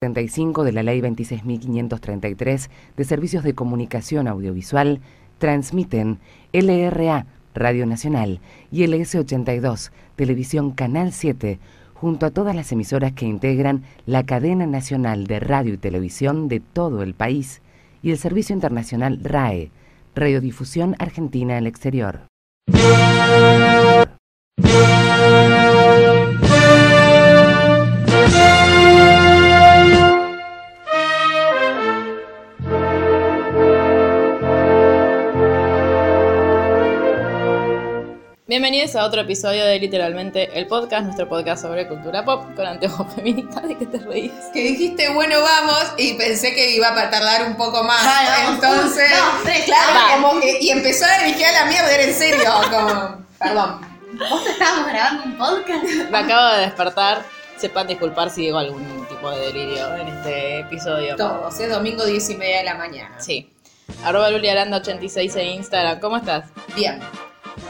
75 de la Ley 26.533 de Servicios de Comunicación Audiovisual, transmiten LRA, Radio Nacional, y LS82, Televisión Canal 7, junto a todas las emisoras que integran la cadena nacional de radio y televisión de todo el país, y el Servicio Internacional RAE, Radiodifusión Argentina al Exterior. Bienvenidos a otro episodio de Literalmente el Podcast, nuestro podcast sobre cultura pop con anteojos feministas. ¿De qué te reís? Que dijiste, bueno, vamos, y pensé que iba a tardar un poco más. Claro, Entonces, no, tres, claro, va. como que- y empezó a dirigir a la mierda, era en serio, como, perdón. ¿Vos estábamos grabando un podcast? Me acabo de despertar. Sepan disculpar si digo algún tipo de delirio en este episodio. Todos, es domingo 10 y media de la mañana. Sí. Arroba Luli Aranda 86 en Instagram. ¿Cómo estás? Bien,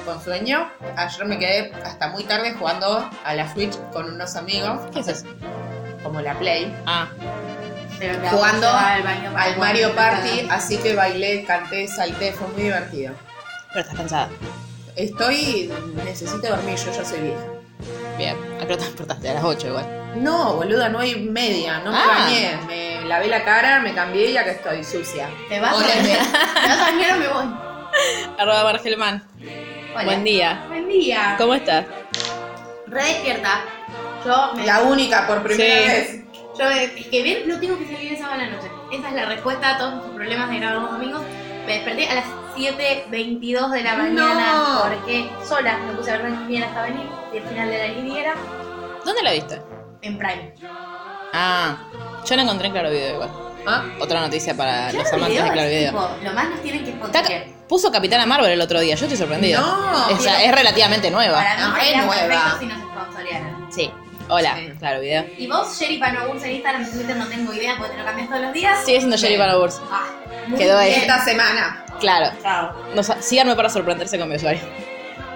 con sueño. Ayer me quedé hasta muy tarde jugando a la Switch con unos amigos, ¿Qué es eso? como la Play, Ah, Pero jugando al, baño al Mario Party, así que bailé, canté, salté, fue muy divertido. pero estás cansada. Estoy, necesito dormir, yo ya soy vieja. Bien. ¿A qué hora te despertaste? A las 8 igual. No, boluda, no hay media, no me Ah. bañé. Me lavé la cara, me cambié y acá estoy sucia. ¿Te vas a Hola, ¿Te vas a bañar o me voy? Arroba Margelman. Hola. Buen día. Buen día. ¿Cómo estás? Re despierta. Yo me... La única por primera Sí. vez. Yo, es que bien, no tengo que salir esa sábado a la noche. Esa es la respuesta a todos nuestros problemas de grabar los domingos. Me desperté a las 7.22 de la mañana No. porque sola me puse a ver bien hasta venir y el final de la liguera ¿Dónde la viste? en Prime. Ah, yo la encontré en Claro Video igual. ¿Ah? Otra noticia para los amantes de Claro Video. tipo, lo más nos tienen que esconder. Puso Capitana Marvel el otro día, yo estoy sorprendido. No. O sea, es relativamente nueva. Para mí Ah, es sería nueva. si nos sponsorearan. Sí. Hola, Sí. Claro Video. Y vos, Sherry Panobursa en Instagram, en Twitter no tengo idea porque te lo cambias todos los días. Sigue siendo Jerry Bien. Panoburs. Ah, muy Quedó ahí. bien. Esta semana. Claro. Chao. Nos, síganme para sorprenderse con mi usuario.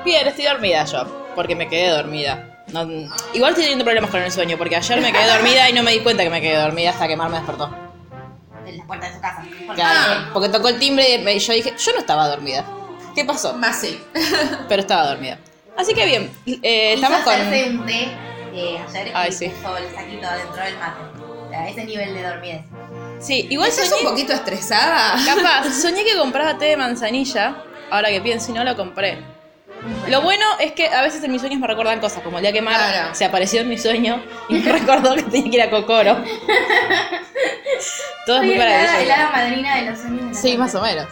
Bien, estoy dormida yo, porque me quedé dormida. No- igual estoy teniendo problemas con el sueño, porque ayer me quedé dormida y no me di cuenta que me quedé dormida hasta que Mar me despertó. Puerta de su casa. Porque- Claro, porque tocó el timbre y me- yo dije, yo no estaba dormida. ¿Qué pasó? Más sí. Pero estaba dormida. Así que bien, eh, Quiso estamos con... hacerse un té eh, ayer Ay, y sí. puso el saquito adentro del mate. O sea, ese nivel de dormidez. Sí, igual ¿Estás soñé... un poquito estresada? Capaz, soñé que compraba té de manzanilla, ahora que pienso y no lo compré. Lo bueno es que a veces en mis sueños me recuerdan cosas, como el día que Mar Claro. se apareció en mi sueño y me recordó que tenía que ir a Cocoro. Todo es muy maravilloso. la hada madrina de los sueños de la Sí, gente. más o menos.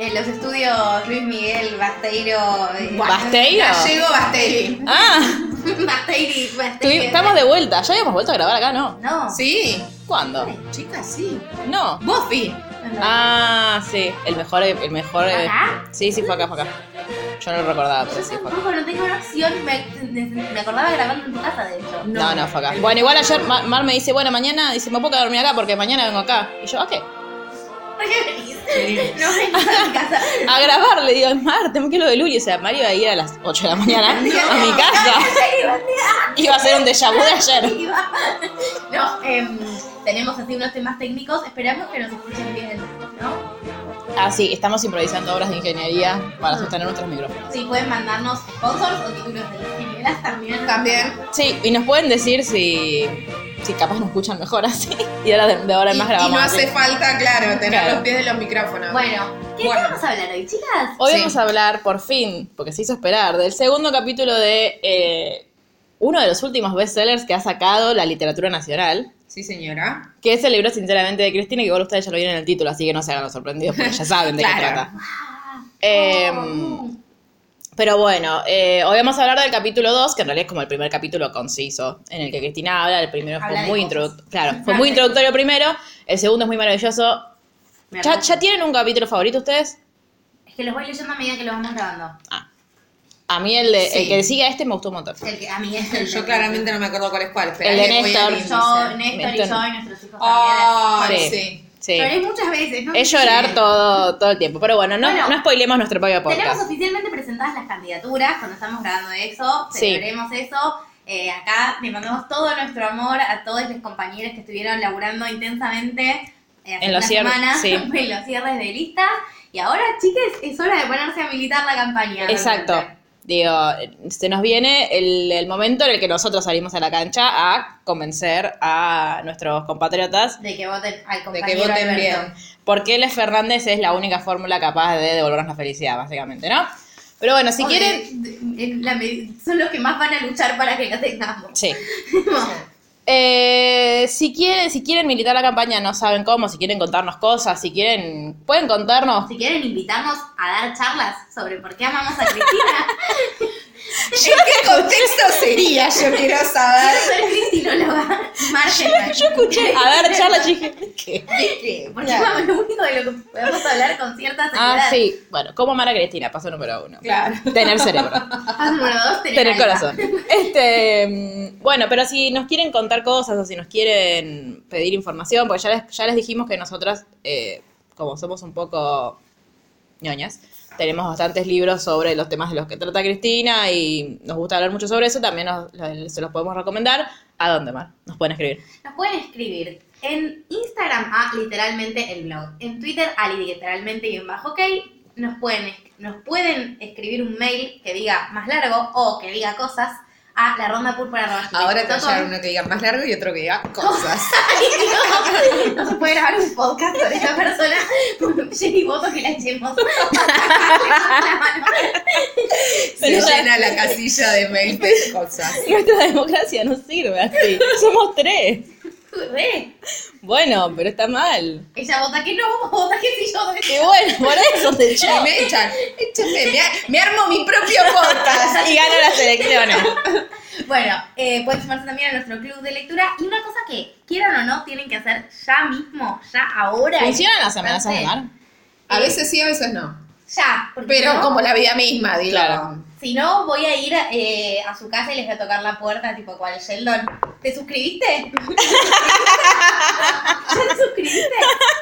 En los estudios Luis Miguel Basteiro. eh, ¿Basteiro? Gallego Bastelli. Ah, Basteiri, tuvi- Basteiri. estamos de vuelta. ¿Ya habíamos vuelto a grabar acá? No. No. Sí. ¿Cuándo? Chicas, sí. No. Buffy. Ah, sí. El mejor... El mejor ¿Fue eh, acá? Sí, sí, fue acá, fue acá. Yo no lo recordaba, pero Yo sí fue acá. no tengo una opción. Me, me acordaba grabando en tu casa, de hecho. No, no, fue acá. Bueno, igual ayer Ma- Mar me dice, bueno, mañana, dice, me puedo quedar dormir acá porque mañana vengo acá. Y yo, ¿a qué? No a mi casa. A grabar, le digo, Mar, tengo que ir lo de Luli. O sea, Mario iba a ir a las 8 de la mañana a mi casa. Iba a ser un déjà vu de ayer. No, em, tenemos así unos temas técnicos. Esperamos que nos escuchen bien, ¿no? Ah, sí, estamos improvisando obras de ingeniería para sostener nuestros micrófonos. Sí, pueden mandarnos sponsors o títulos de ingenieras también. También. Sí, y nos pueden decir si, si capaz nos escuchan mejor así. Y ahora de, de ahora en Y, más y grabamos. no así. hace falta, claro, tener Claro. los pies de los micrófonos. Bueno, ¿qué Bueno. vamos a hablar hoy, chicas? Hoy Sí. vamos a hablar, por fin, porque se hizo esperar, del segundo capítulo de eh, uno de los últimos bestsellers que ha sacado la literatura nacional. Sí, señora. Que es el libro, sinceramente, de Cristina, que igual ustedes ya lo vieron en el título, así que no se hagan los sorprendidos porque ya saben de qué trata. Eh, pero bueno, eh, hoy vamos a hablar del capítulo 2, que en realidad es como el primer capítulo conciso, en el que Cristina habla. El primero Habla fue muy introductorio. Claro, fue muy introductorio primero. El segundo es muy maravilloso. ¿Ya, ya tienen un capítulo favorito ustedes? Es que los voy leyendo a medida que lo vamos grabando. Ah. A mí el, de, Sí. el que sigue a este me gustó un montón. El que a mí es el Yo claramente no me acuerdo cuál es cuál. El de Néstor. Yo, índice. Néstor y yo y nuestros hijos Ay, Sí. sí. Sí. Lloré muchas veces, ¿no? Es llorar Sí. todo, todo el tiempo. Pero bueno, no, Bueno, no spoilemos nuestro propio Tenemos podcast. oficialmente presentadas las candidaturas cuando estamos grabando eso. Sí. Celebremos eso. Eh, acá le mandamos todo nuestro amor a todos los compañeros que estuvieron laburando intensamente eh, hace En los cierres, sí. en los cierres de listas. Y ahora, chiques, es hora de ponerse a militar la campaña. Exacto. realmente. Digo, se nos viene el, el momento en el que nosotros salimos a la cancha a convencer a nuestros compatriotas De que voten al De compañero que voten bien. por qué Les Fernández es la única fórmula capaz de devolvernos la felicidad, básicamente, ¿no? Pero bueno, si quieren... de- de- la son los que más van a luchar para que lo tengamos. Sí. Eh, si quieren, si quieren militar la campaña, no saben cómo, si quieren contarnos cosas, si quieren, pueden contarnos. Si quieren invitarnos a dar charlas sobre por qué amamos a Cristina, ¿En qué contexto sería? Yo quiero saber. ser cristinóloga. Margen. Yo escuché a ver charlas y dije, ¿qué? ¿Qué? Porque es lo único de lo que podemos hablar con cierta seguridad. Ah, sí. Bueno, ¿cómo amar a Cristina? Paso número uno. Claro. Tener cerebro. Paso número dos, tener, Tener corazón. Este, mm, bueno, pero si nos quieren contar cosas o si nos quieren pedir información, porque ya les, ya les dijimos que nosotras, eh, como somos un poco ñoñas, tenemos bastantes libros sobre los temas de los que trata Cristina y nos gusta hablar mucho sobre eso, también se los podemos recomendar. ¿A dónde, Mar? Nos pueden escribir. Nos pueden escribir en Instagram a literalmente el blog, en Twitter a literalmente y en bajo ok. Nos pueden, nos pueden escribir un mail que diga más largo o que diga cosas a la ronda Ahora te va a llegar uno que diga más largo y otro que diga cosas. No se puede grabar un podcast con esta persona. Jenny voto que la echemos. Se llena la casilla de mail de cosas. Nuestra democracia no sirve así. Somos tres. Re. Bueno, pero está mal. Ella vota que no, vota que sí, yo Y bueno, por eso te echó. Y me echan, échame, me, me armo mi propio podcast. Y gano las elecciones. Bueno, eh, pueden sumarse también a nuestro club de lectura. Y una cosa que quieran o no, tienen que hacer ya mismo, ya ahora. ¿Funcionan las amenazas de mar? A veces sí, a veces no. Ya, porque Pero no- como la vida misma, digo. Claro. Si no, voy a ir eh, a su casa y les voy a tocar la puerta, tipo cual Sheldon. ¿Te suscribiste? ¿Ya te suscribiste?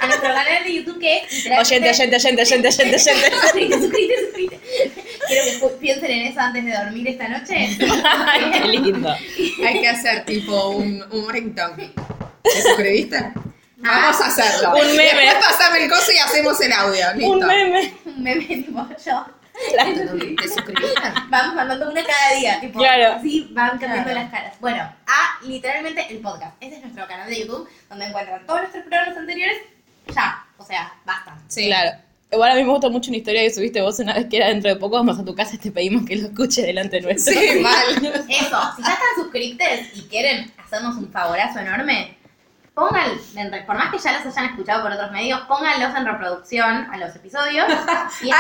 A nuestro canal de YouTube que es Oyente, oyente, oyente, oyente, oyente, oyente. Suscríbete, suscríbete, suscríbete. Quiero que piensen en eso antes de dormir esta noche. Ay, qué lindo. Hay que hacer tipo un, un ringtone. ¿Te suscribiste? Vamos a hacerlo. Un meme. Después pasame el coso y hacemos el audio. Listo. Un meme. Un meme tipo yo. ¿Te suscribiste? Vamos mandando una cada día, tipo, Claro. así van cambiando Claro. las caras. Bueno, a literalmente el podcast. Este es nuestro canal de YouTube, donde encuentran todos nuestros programas anteriores. Ya, o sea, basta. Sí. Claro. Igual a mí me gusta mucho una historia que subiste vos una vez que era dentro de poco, vamos a tu casa y te pedimos que lo escuche delante nuestro. Sí, mal. Eso, si ya están suscriptos y quieren hacernos un favorazo enorme, pongan, en re- por más que ya los hayan escuchado por otros medios, pónganlos en reproducción a los episodios. Y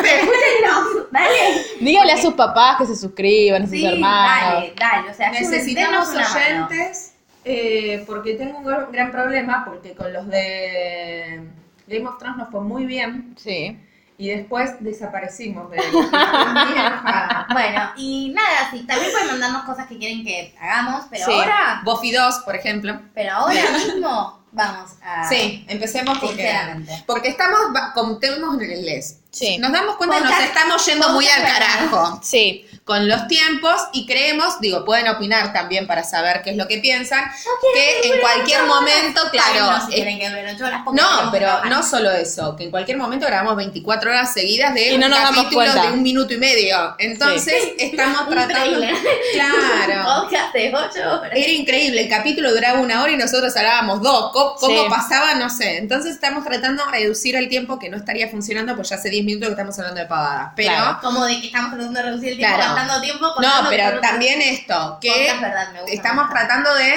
escúchenlos, dale. Dígale a sus papás que se suscriban, a sus Sí, hermanos. dale, dale. O sea, Necesitamos oyentes eh, porque tengo un gran- gran problema porque con los de Game of Thrones nos fue muy bien Sí. Y después desaparecimos de. Bueno, y nada, sí, también pueden mandarnos cosas que quieren que hagamos, pero Sí. ahora, Buffy 2, por ejemplo. pero ahora mismo vamos a... Sí, empecemos porque, porque estamos, en el les. Sí. Nos damos cuenta que nos estamos yendo muy al carajo Sí. Con los tiempos y creemos, digo, pueden opinar también para saber qué es lo que piensan, que en cualquier momento, claro, Ay, no, si eh, que ocho horas, No, pero grabar. no solo eso, que en cualquier momento grabamos 24 horas seguidas de Y no un nos damos capítulo cuenta. de un minuto y medio. Entonces, estamos Un tratando... trailer. Claro. De ocho horas. Era increíble, el capítulo duraba una hora y nosotros hablábamos dos. ¿Cómo, cómo Sí. pasaba? No sé. Entonces estamos tratando de reducir el tiempo que no estaría funcionando, pues ya hace 10 minutos que estamos hablando de pavadas. Pero, Claro. Como de que estamos tratando de reducir el tiempo, Claro. Gastando tiempo. no, pero también esto, que Podcast, verdad, me gusta estamos más. tratando de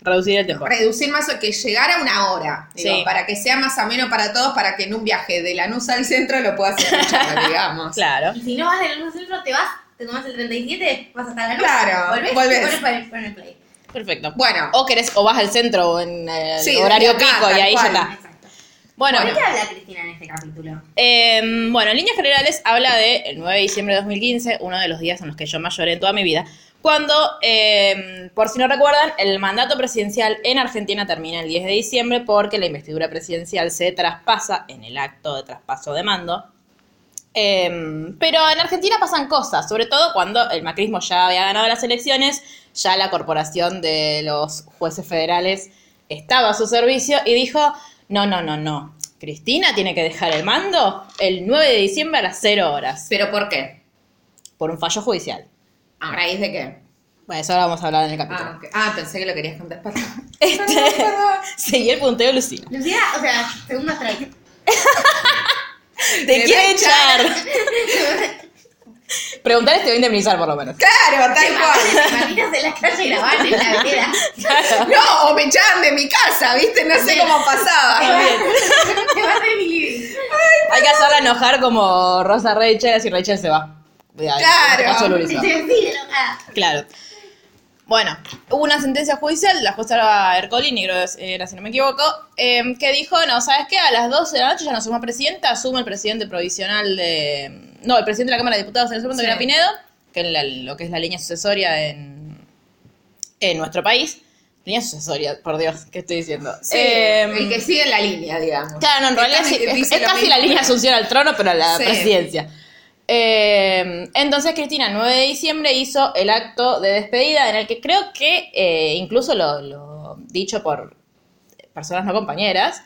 Reducir el tiempo. reducir más, que llegara a una hora, digo, Sí. para que sea más ameno para todos, para que en un viaje de Lanús al centro lo puedas escuchar, digamos. Claro. Y si no vas del luz centro, te vas, te tomas el 37, vas hasta la luz. Claro, volvés, volvés. y pones play- pones el play. Perfecto. Bueno, O querés, o vas al centro o en el Sí, horario acá, pico y ahí cual. ya está. Bueno, ¿Por qué habla Cristina en este capítulo? eh, bueno, en líneas generales habla de el 9 de diciembre de 2015, uno de los días en los que yo más lloré en toda mi vida, cuando, eh, por si no recuerdan, el mandato presidencial en Argentina termina el 10 de diciembre porque la investidura presidencial se traspasa en el acto de traspaso de mando Em, pero en Argentina pasan cosas, sobre todo cuando el macrismo ya había ganado las elecciones, ya la corporación de los jueces federales estaba a su servicio y dijo, no, no, no, no, Cristina tiene que dejar el mando el 9 de diciembre a las 0 horas, ¿Pero por qué? por un fallo judicial. ¿A raíz de qué? Bueno, eso ahora vamos a hablar en el capítulo. Ah, ok. Ah, pensé que lo querías contar. Perdón. Este, seguí el punteo de Lucía. Lucía, o sea, segundo strike. Te quiere echar. Preguntar te va a indemnizar por lo menos. Claro, tal cual. Imaginas en la calle grabar en la vereda. No, o me echaban de mi casa, ¿viste? No sé cómo pasaba. Te vas de mi living. Hay que hacerla enojar como Rosa Rachel, así Rachel se va. Claro. Caso Luli se sí, enojada. Claro. Bueno, hubo una sentencia judicial, la jueza Ercolini, creo que era si no me equivoco, eh, que dijo, no, ¿sabes qué? A las 12 de la noche ya no asume presidenta, asume el presidente provisional de... No, el presidente de la Cámara de Diputados en ese momento, Sí. que era Pinedo, que es la- lo que es la línea sucesoria en, en nuestro país. Línea sucesoria, por Dios, ¿qué estoy diciendo? Sí, Eh, el que sigue la línea, digamos. Claro, no, en realidad es, es casi mismo. la línea asunción al trono, pero a la Sí. presidencia. Eh, entonces Cristina, 9 de diciembre, hizo el acto de despedida en el que creo que eh, incluso lo, lo dicho por personas no compañeras,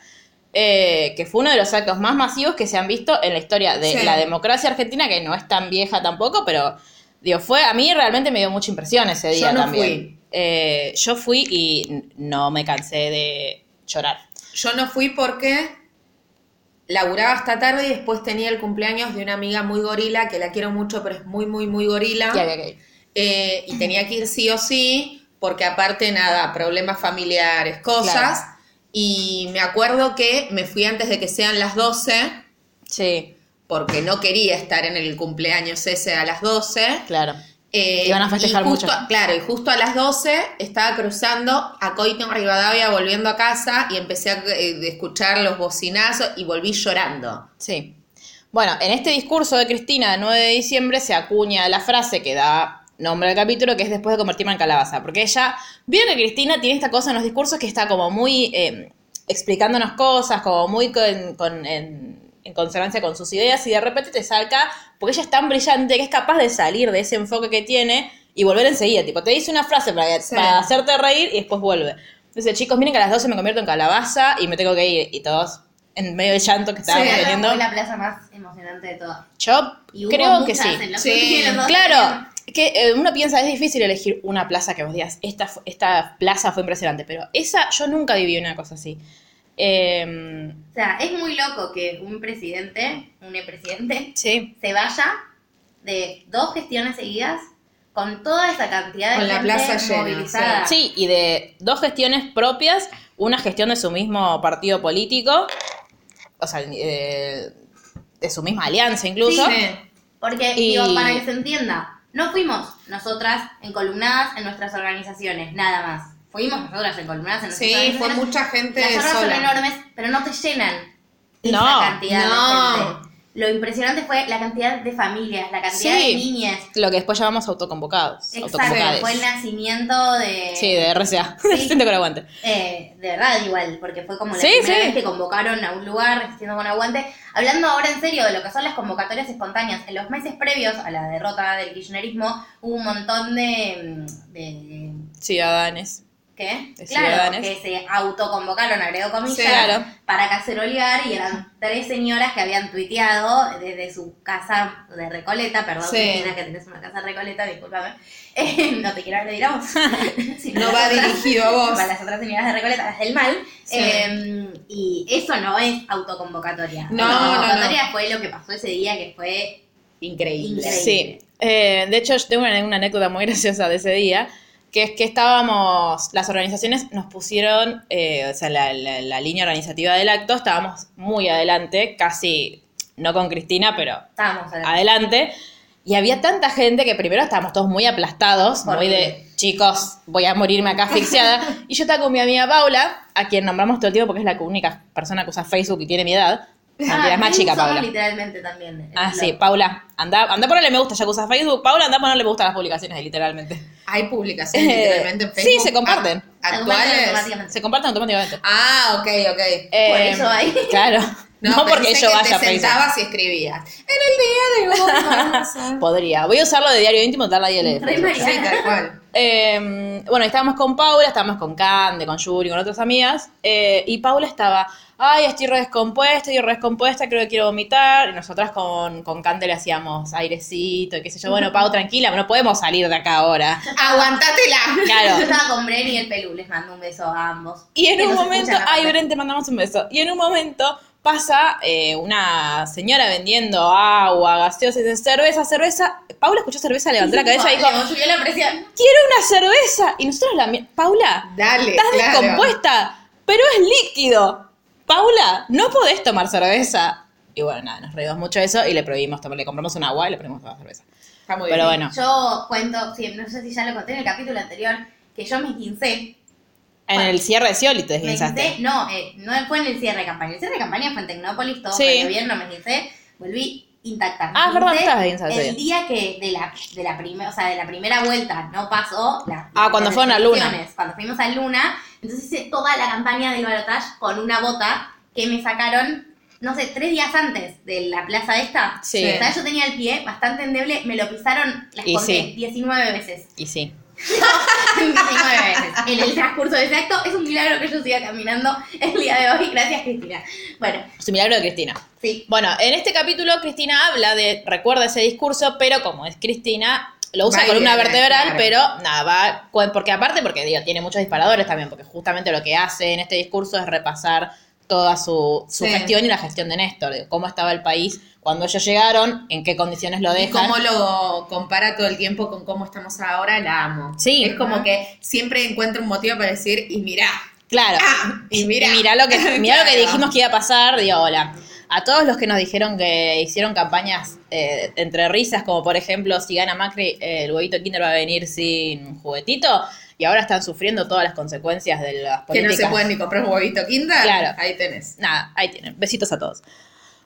eh, que fue uno de los actos más masivos que se han visto en la historia de Sí. la democracia argentina, que no es tan vieja tampoco, pero digo, fue, a mí realmente me dio mucha impresión ese día Yo no también. fui. Eh, yo fui y no me cansé de llorar. Yo no fui porque laburaba hasta tarde y después tenía el cumpleaños de una amiga muy gorila, que la quiero mucho, pero es muy, muy, muy gorila. Eh, y tenía que ir sí o sí, porque aparte nada, problemas familiares, cosas. Claro. Y me acuerdo que me fui antes de que sean las 12, Sí, porque no quería estar en el cumpleaños ese a las 12. claro. Eh, Iban a festejar y justo, mucho. Claro, y justo a las 12 estaba cruzando a Coito en Rivadavia volviendo a casa y empecé a eh, escuchar los bocinazos y volví llorando. Sí. Bueno, en este discurso de Cristina del 9 de diciembre se acuña la frase que da nombre al capítulo, que es después de convertirme en calabaza. Porque ella, vieron que Cristina tiene esta cosa en los discursos que está como muy eh, explicándonos cosas, como muy con, con- en, en consonancia con sus ideas, y de repente te salta, porque ella es tan brillante que es capaz de salir de ese enfoque que tiene y volver enseguida. Tipo, te dice una frase para, Sí. para hacerte reír y después vuelve. Dice, chicos, miren que a las 12 me convierto en calabaza y me tengo que ir. Y todos en medio del llanto que estábamos Sí. teniendo. Fue la plaza más emocionante de todas. Yo creo que sí. Sí, Claro, que eh, uno piensa, es difícil elegir una plaza que vos digas, esta, esta plaza fue impresionante, pero esa, yo nunca viví una cosa así. Eh, O sea, es muy loco que un presidente, un presidente, sí, se vaya de dos gestiones seguidas con toda esa cantidad de Con la gente plaza llena, movilizada. sí, y de dos gestiones propias, una gestión de su mismo partido político, o sea, eh, de su misma alianza incluso. Sí. Porque, Y- digo, para que se entienda, no fuimos nosotras encolumnadas en nuestras organizaciones, nada más. Fuimos nosotras encolumnadas en nuestras Sí, fue mucha gente Las obras son sola. enormes, pero no te llenan esa No, cantidad no. de gente. Lo impresionante fue la cantidad de familias, la cantidad Sí. de niñas. Lo que después llamamos autoconvocados. Exacto, fue el nacimiento de... Sí, de RCA. Sí. Lo aguante. Eh, de verdad igual, porque fue como la Sí, primera sí. vez que convocaron a un lugar resistiendo con aguante. Hablando ahora en serio de lo que son las convocatorias espontáneas, en los meses previos a la derrota del kirchnerismo hubo un montón de... de Ciudadanes. ¿Qué? De claro, que se autoconvocaron, agregó comillas, Sí, claro. para cacerolear y eran tres señoras que habían tuiteado desde su casa de Recoleta, perdón, Sí. Cristina, que tenés una casa de Recoleta, discúlpame, Eh, no te quiero a vos. sino No va otras- dirigido a vos. Para las otras señoras de Recoleta, las del mal. Sí. Eh, y eso no es autoconvocatoria. No, autoconvocatoria no, no. fue lo que pasó ese día, que fue Increíble. Increíble. Sí, eh, de hecho yo tengo una, una anécdota muy graciosa de ese día, que es que estábamos, las organizaciones nos pusieron, eh, o sea, la, la- la línea organizativa del acto, estábamos muy adelante, casi, no con Cristina, pero estábamos adelante, y había tanta gente que primero estábamos todos muy aplastados, muy de, chicos, voy a morirme acá asfixiada, y yo estaba con mi amiga Paula, a quien nombramos todo el tiempo porque es la única persona que usa Facebook y tiene mi edad, Mentira, es más Ah, chica, Paula. literalmente también. Ah, blog. sí, Paula, anda, anda a ponerle me gusta, ya que usas Facebook. Paula, anda a ponerle me gusta a las publicaciones, literalmente. Hay publicaciones Eh, literalmente en sí, Facebook. se comparten. a- Se comparten Actuales. automáticamente. Se comparten automáticamente. Ah, ok, ok. Eh, eso hay. Claro. No, porque pensé yo que vaya a Facebook. sentabas y escribías. En el día de hoy. vamos a-". Podría. Voy a usarlo de diario íntimo, darle ahí el Re. Sí, tal cual. Eh, bueno, estábamos con Paula, estábamos con Cande, con Yuri, con otras amigas, eh, y Paula estaba, ay, estoy re descompuesta, estoy re descompuesta, creo que quiero vomitar, y nosotras con, con Cande le hacíamos airecito, y qué sé yo, bueno, Pau, tranquila, no podemos salir de acá ahora. Aguantátela. Yo Claro. estaba con Bren y el Pelú, les mando un beso a ambos. Y en Que un momento, ay. Bren, te mandamos un beso, y en un momento pasa eh, una señora vendiendo agua, gaseosas, dice, cerveza, cerveza, Paula escuchó cerveza, levantó la cabeza y dijo, la presión. quiero una cerveza, y nosotros la Paula, Dale, Estás claro. descompuesta, pero es líquido. Paula, no podés tomar cerveza. Y bueno, nada, nos reímos mucho de eso y le prohibimos tomar, le compramos un agua y le prohibimos tomar cerveza. Está muy Pero bien. bueno, Yo cuento, sí, no sé si ya lo conté en el capítulo anterior, que yo me esguincé. En el cierre de Scioli te Me desguinzaste. no, eh, no fue en el cierre de campaña. El cierre de campaña fue en Tecnópolis, todo Sí. fue bien, no me esguincé. Volví intacta. Me Ah, es verdad, esguinzada ese El día que de la, de la primera, o sea, de la primera vuelta no pasó. la- Ah, cuando las fueron a Luna. Cuando fuimos a Luna, entonces hice toda la campaña del balotaje con una bota que me sacaron, no sé, tres días antes de la plaza esta. Sí. O sea, yo tenía el pie bastante endeble, me lo pisaron, las conté, sí. 19 veces. Y sí. 19 veces. En el transcurso de ese acto, es un milagro que yo siga caminando el día de hoy. Gracias, Cristina. Bueno, Es un milagro de Cristina. sí. Bueno, en este capítulo Cristina habla de, recuerda ese discurso, pero como es Cristina, lo usa viene, vertebral, claro. pero nada, va, porque aparte, porque digo, tiene muchos disparadores también, porque justamente lo que hace en este discurso es repasar toda su, su Sí. gestión y la gestión de Néstor, de cómo estaba el país cuando ellos llegaron, en qué condiciones lo Y dejan. cómo lo compara todo el tiempo con cómo estamos ahora, la amo. Sí. Es como que siempre encuentro un motivo para decir, y mirá. Claro. Ah, y mirá. mirá lo que, mirá lo que dijimos que iba a pasar, digo, hola. A todos los que nos dijeron que hicieron campañas eh, entre risas, como por ejemplo, si gana Macri, eh, el huevito Kinder va a venir sin juguetito, y ahora están sufriendo todas las consecuencias de las Que no políticas. se pueden ni comprar un huevito Kinder. Claro. Ahí tenés. Nada, ahí tienen. Besitos a todos.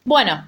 Bueno,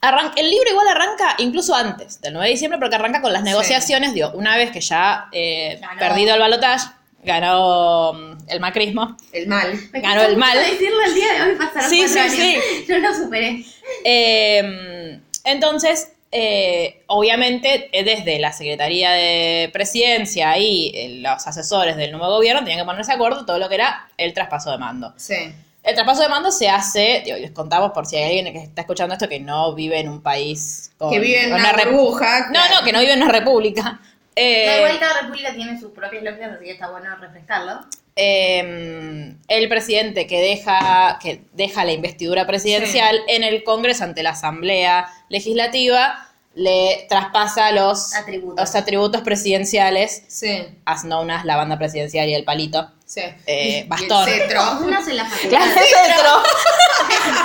arran- el libro igual arranca incluso antes del 9 de diciembre, porque arranca con las Sí. negociaciones. Digo, una vez que ya eh, perdido el balotaje, ganó mm, el macrismo. El mal. Me Ganó el mal. decirlo el día de hoy, pasaron Sí, sí, años. sí. Yo lo superé. Eh, entonces, eh, obviamente, eh, desde la Secretaría de Presidencia y eh, los asesores del nuevo gobierno tenían que ponerse de acuerdo todo lo que era el traspaso de mando. Sí. El traspaso de mando se hace, digo, les contamos por si hay alguien que está escuchando esto que no vive en un país con Que vive en con una burbuja. No, claro. no, que no vive en una república. Eh, No, igual cada república tiene sus propias lógicas, así que está bueno refrescarlo. Eh, el presidente que deja, que deja la investidura presidencial en el Congreso ante la Asamblea Legislativa le traspasa los Atributos. los atributos presidenciales, Sí, as known as la banda presidencial y el palito. sí. Eh, Y bastón. el cetro. Unos en la facultad. Claro, el cetro.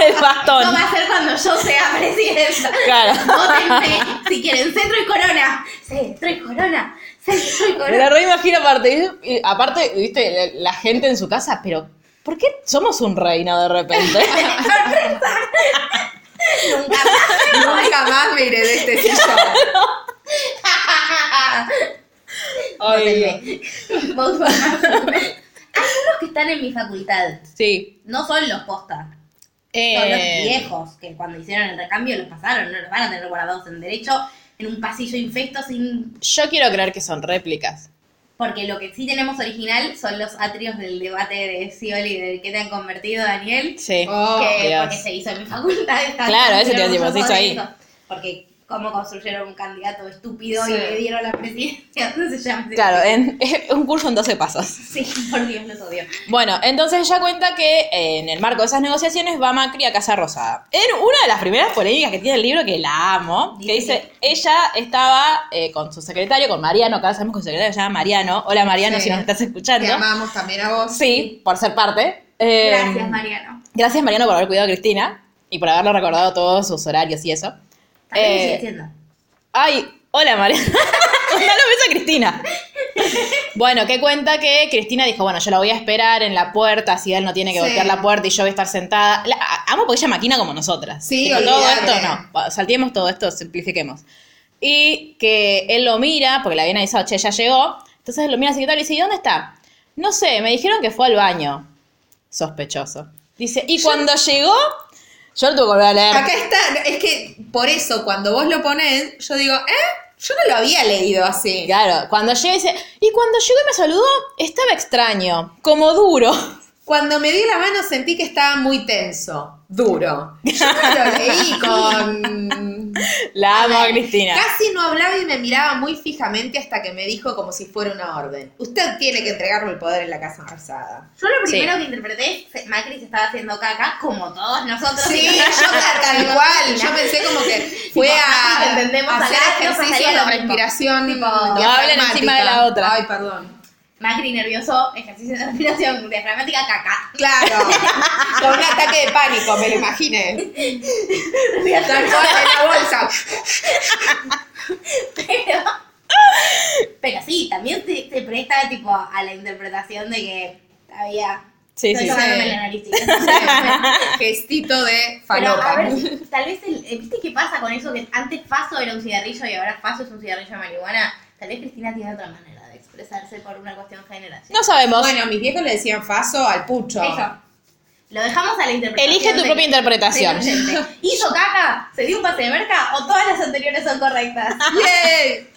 el bastón. Eso va a ser cuando yo sea presidenta. Claro. Votenme si quieren centro y corona. Centro y corona. Me la reimagino aparte. y- aparte, viste, la, la gente en su casa, pero ¿por qué somos un reino de repente? Nunca más. Nunca más me iré de este sillón. Ay, Vos. Hay unos que están en mi facultad. sí. No son los posta. Son Eh, los viejos que cuando hicieron el recambio los pasaron. No los van a tener guardados en derecho en un pasillo infecto sin yo quiero creer que son réplicas. Porque lo que sí tenemos original son los atrios del debate de Scioli del que te han convertido, Daniel. Sí. Oh, que Dios. porque se hizo en mi facultad. Claro, eso te orgulloso se hizo ahí. eso. Porque cómo construyeron un candidato estúpido Sí. y le dieron la presidencia. Se llama. Claro, en, un curso en 12 pasos. Sí, por Dios, los odio. Bueno, entonces ella cuenta que eh, en el marco de esas negociaciones va Macri a Casa Rosada. En una de las primeras polémicas que tiene el libro, que la amo, que Dice ella estaba eh, con su secretario, con Mariano, ahora sabemos que su secretario se llama Mariano. Hola Mariano, Sí. si nos estás Te escuchando. amamos también a vos. Sí, por ser parte. Eh, Gracias, Mariano. Gracias Mariano por haber cuidado a Cristina y por haberlo recordado todos sus horarios y eso. Eh. Ay, hola Mariana. Mandale un beso a Cristina. Bueno, que cuenta que Cristina dijo, bueno, yo la voy a esperar en la puerta, si él no tiene que Sí. golpear la puerta y yo voy a estar sentada. La- amo porque ella maquina como nosotras. Sí, todo esto no. Bueno, Salteemos todo esto, simplifiquemos. Y que él lo mira, porque le habían avisado, che, ya llegó. Entonces él lo mira al secretario y dice, ¿y dónde está? No sé, me dijeron que fue al baño. Sospechoso. Dice, y cuando llegó, Yo lo tuve que volver a leer. Acá está, es que por eso cuando vos lo ponés, yo digo, ¿eh? Yo no lo había leído así. Claro, cuando llega dice, y cuando llegó y me saludó, estaba extraño, como duro. Cuando me di la mano sentí que estaba muy tenso, duro. Yo no lo leí con... La amo a Cristina. Casi no hablaba y me miraba muy fijamente hasta que me dijo como si fuera una orden. Usted tiene que entregarme el poder en la Casa Rosada. Yo lo Sí. primero que interpreté, Macri se estaba haciendo caca, como todos nosotros. Sí, yo tal cual. Yo pensé como que fue a, a hacer nos ejercicio pasaría de respiración. Tipo, No hablen encima de la otra. Ay, perdón. Macri nervioso, ejercicio de respiración diafragmática, caca. Claro, con un ataque de pánico, me lo imaginé. Tal cual en la bolsa. Pero, pero sí, también se, se presta tipo a la interpretación de que había... Sí, estoy sí, tocándome sí. la nariz. chicos. Gestito de Pero a falopa. ver, tal vez, el, eh, ¿viste qué pasa con eso? Que antes Faso era un cigarrillo y ahora Faso es un cigarrillo de marihuana. Tal vez Cristina tiene otra manera expresarse por una cuestión generacional. No sabemos. Bueno, mis viejos le decían faso al pucho. Eso. Lo dejamos a la interpretación. Elige tu de- propia interpretación. ¿Hizo caca? ¿Se dio un pase de merca? ¿O todas las anteriores son correctas? Yay.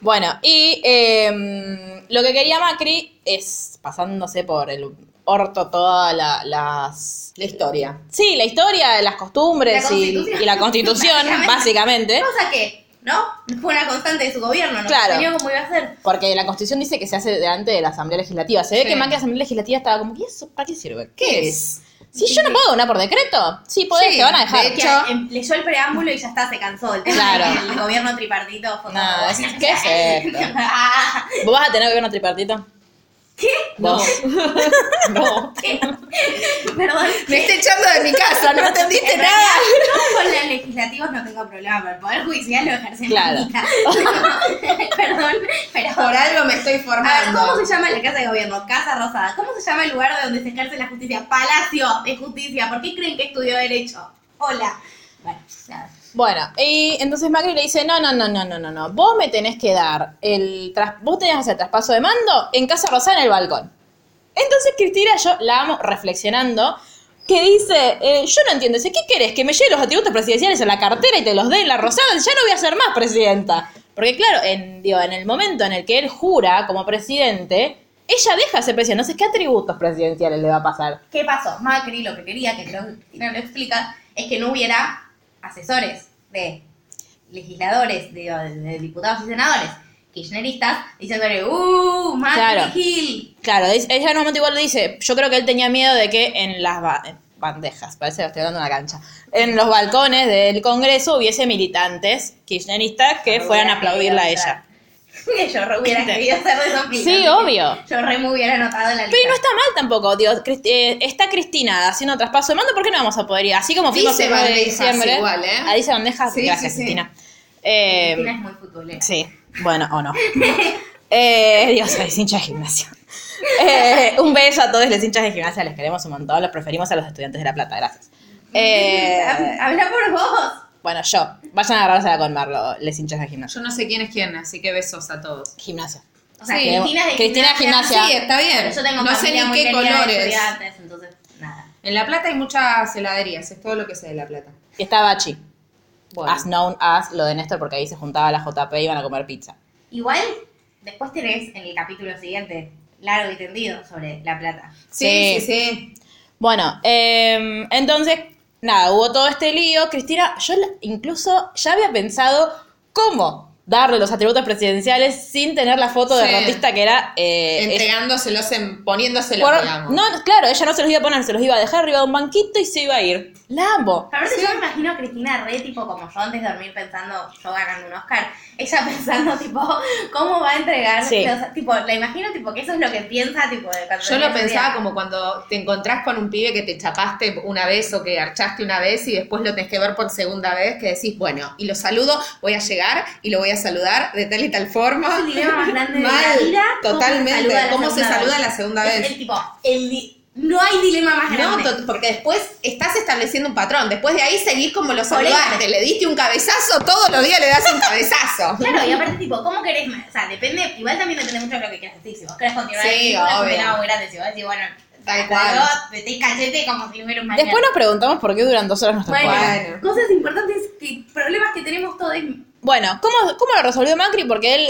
Bueno, y eh, lo que quería Macri es, pasándose por el orto todas la- las... La historia. Sí, la historia, las costumbres La y, la constitución, básicamente. Cosa que, ¿no? Fue una constante de su gobierno, ¿no? Claro. Cómo iba a ser. Porque la constitución dice que se hace delante de la asamblea legislativa. Se ve Sí. que Macri la asamblea legislativa estaba como, ¿y eso para qué sirve? ¿Qué es? Si yo no puedo donar por decreto, sí podés, Sí, te van a dejar. de Que hecho- leyó el preámbulo y ya está, se cansó. El tema Claro. que el gobierno tripartito fue No, ¿qué es esto? Ah, ¿Vos vas a tener gobierno tripartito? ¿Qué? ¿Vos? no. ¿Qué? Perdón. Me está echando de mi casa, no entendiste En nada. yo con los legislativos no tengo problema, pero el poder judicial lo ejerce en Claro. la mitad. Perdón, pero... Por algo me estoy A ver, formando. ¿cómo se llama la casa de gobierno? Casa Rosada. ¿Cómo se llama el lugar de donde se ejerce la justicia? Palacio de Justicia. ¿Por qué creen que estudió Derecho? Hola. Bueno, nada. Bueno, y entonces Macri le dice, no, no, no, no, no, no, no, vos me tenés que dar el, tras vos tenés que hacer traspaso de mando en Casa Rosada en el balcón. Entonces Cristina, yo la amo reflexionando, que dice, eh, yo no entiendo, dice, ¿qué querés? ¿Que me lleve los atributos presidenciales en la cartera y te los dé en la Rosada? Ya no voy a ser más presidenta. Porque claro, en, digo, en el momento en el que él jura como presidente, ella deja de ser presidente. Entonces, ¿qué atributos presidenciales le va a pasar? ¿Qué pasó? Macri lo que quería, que creo que lo explica, es que no hubiera asesores de legisladores, de diputados y senadores kirchneristas diciéndole, ¡uh! Macri Claro. Gil. Claro, ella en un momento igual lo dice, yo creo que él tenía miedo de que en las ba- bandejas, parece que estoy hablando de una cancha, en los balcones del Congreso hubiese militantes kirchneristas que fueran a aplaudirla a ella. Yo re hubiera querido ser de esos Sí, obvio. Yo re me hubiera anotado en la lista. Pero no está mal tampoco, digo, eh, está Cristina haciendo traspaso de mando, ¿por qué no vamos a poder ir? Así como fuimos Dice el 9 de diciembre. igual, ¿eh? Ah, dice bandejas, Sí, gracias sí, sí. Cristina. Eh, Cristina es muy futbolera. Sí, bueno, o no. Eh, Dios, soy hincha de gimnasia. Eh, un beso a todos los hinchas de gimnasia, les queremos un montón, los preferimos a los estudiantes de La Plata, gracias. Eh, Habla por vos. bueno, yo, vayan a agarrársela con Marlo, los hinchas de gimnasia. Yo no sé quién es quién, así que besos a todos. Gimnasia. O sea, Sí. Cristina es de Cristina gimnasia. gimnasia. Sí, está bien. Pero yo tengo no sé familia ni muy qué querida de colores. estudiantes, entonces, nada. En La Plata hay muchas heladerías, es todo lo que sé de La Plata. Y está Bachi, Bueno. as known as lo de Néstor, porque ahí se juntaba la JP y iban a comer pizza. Igual, después tenés en el capítulo siguiente, largo y tendido, sobre La Plata. Sí, Sí. sí, sí. Bueno, eh, entonces, nada, hubo todo este lío. Cristina, yo incluso ya había pensado cómo darle los atributos presidenciales sin tener la foto de Sí. rotista que era... eh, Entregándoselos, en, poniéndoselos, por- digamos. no, claro, ella no se los iba a poner, se los iba a dejar arriba de un banquito y se iba a ir. La amo. Aparte yo me imagino a Cristina re tipo como yo antes de dormir pensando, yo ganando un Oscar, ella pensando tipo, ¿cómo va a entregar? Sí. los- tipo, la imagino tipo que eso es lo que piensa tipo de cuando Yo lo pensaba día. como cuando te encontrás con un pibe que te chapaste una vez o que archaste una vez y después lo tenés que ver por segunda vez, que decís, bueno, y lo saludo, voy a llegar y lo voy a saludar de tal y tal forma. Es el dilema más grande de la Mal, vida. ¿cómo se totalmente. ¿Cómo se saluda la segunda Es vez? el tipo, el di- no hay dilema más No, grande. to- porque después estás estableciendo un patrón. Después de ahí seguís como lo saludaste. Le diste un cabezazo, todos los días le das un cabezazo. Claro, y aparte, tipo, ¿cómo querés más? O sea, depende, igual también depende mucho de lo que quieras decir. Si vos querés continuar Sí, es un obvio. muy grande. Si vos decís, bueno, Tal cual. Metés cachete como si un mañana. Después nos preguntamos por qué duran dos horas Bueno, juegos. Bueno. cosas importantes, que, problemas que tenemos todos. Bueno, ¿cómo, ¿cómo lo resolvió Macri? Porque él,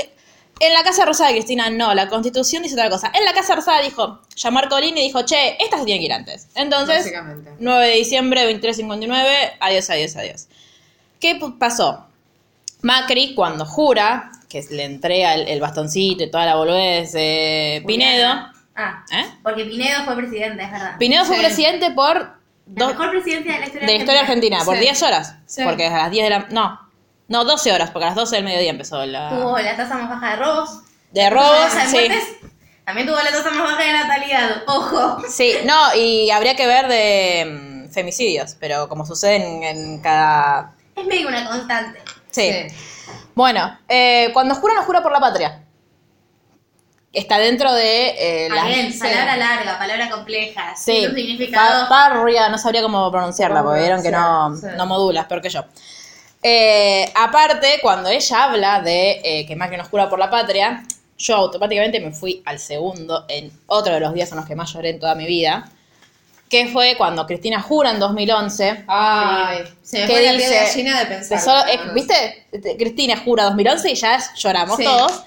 en la Casa Rosada de Cristina, no, la Constitución dice otra cosa. En la Casa Rosada dijo, llamó a Arcolini y dijo, che, esta se tiene que ir antes. Entonces, Básicamente. 9 de diciembre, 23.59, adiós, adiós, adiós. ¿Qué pasó? Macri, cuando jura, que le entrega el, el bastoncito y toda la boludez de Pinedo, Ah, ¿eh? porque Pinedo fue presidente, es verdad. Pinedo fue presidente por La mejor presidencia de la historia de la historia argentina, por Sí. 10 horas. Sí. Porque a las 10 de la... No, no, 12 horas, porque a las 12 del mediodía empezó la... Tuvo la tasa más baja de robos. De robos, de sí. También tuvo la tasa más baja de natalidad. Ojo. Sí, no, y habría que ver de mm, femicidios, pero como sucede en, en cada... Es medio una constante. Sí. Bueno, eh, cuando jura, no jura por la patria. Está dentro de eh. Again, palabra larga, palabra compleja. Sí, significado. Pa- parria, no sabría cómo pronunciarla, porque vieron que no, Sí. no modulas, peor que yo. Eh, aparte, cuando ella habla de eh, que Macri nos jura por la patria, yo automáticamente me fui al segundo, en otro de los días en los que más lloré en toda mi vida, que fue cuando Cristina jura en 2011. Ay, se me ¿Qué pone la piel de gallina de pensar. solo- eh, ¿Viste? Cristina jura 2011 y ya lloramos Sí. todos.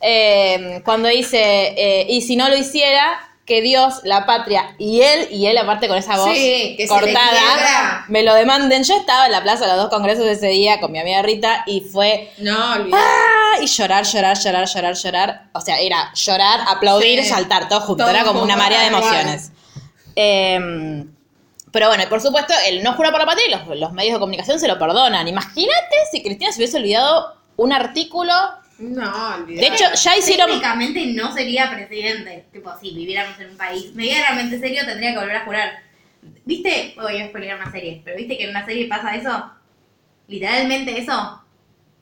Eh, cuando dice, eh, y si no lo hiciera, que Dios, la patria y él, y él aparte con esa voz Sí, que cortada, me lo demanden. Yo estaba en la plaza de los dos congresos ese día con mi amiga Rita y fue No, olvidé. ¡ah! y llorar, llorar, llorar, llorar, llorar. O sea, era llorar, aplaudir, Sí. saltar, todo junto. Todo era como una marea de emociones. Eh, pero bueno, y por supuesto, el no jura por la patria y los, los medios de comunicación se lo perdonan. Imagínate si Cristina se hubiese olvidado un artículo. No, olvidé. De hecho, ya hicieron. Técnicamente no sería presidente. Tipo, si viviéramos en un país medianamente serio, tendría que volver a jurar. ¿Viste? Voy a spoiler una serie, pero ¿viste que en una serie pasa eso? Literalmente eso.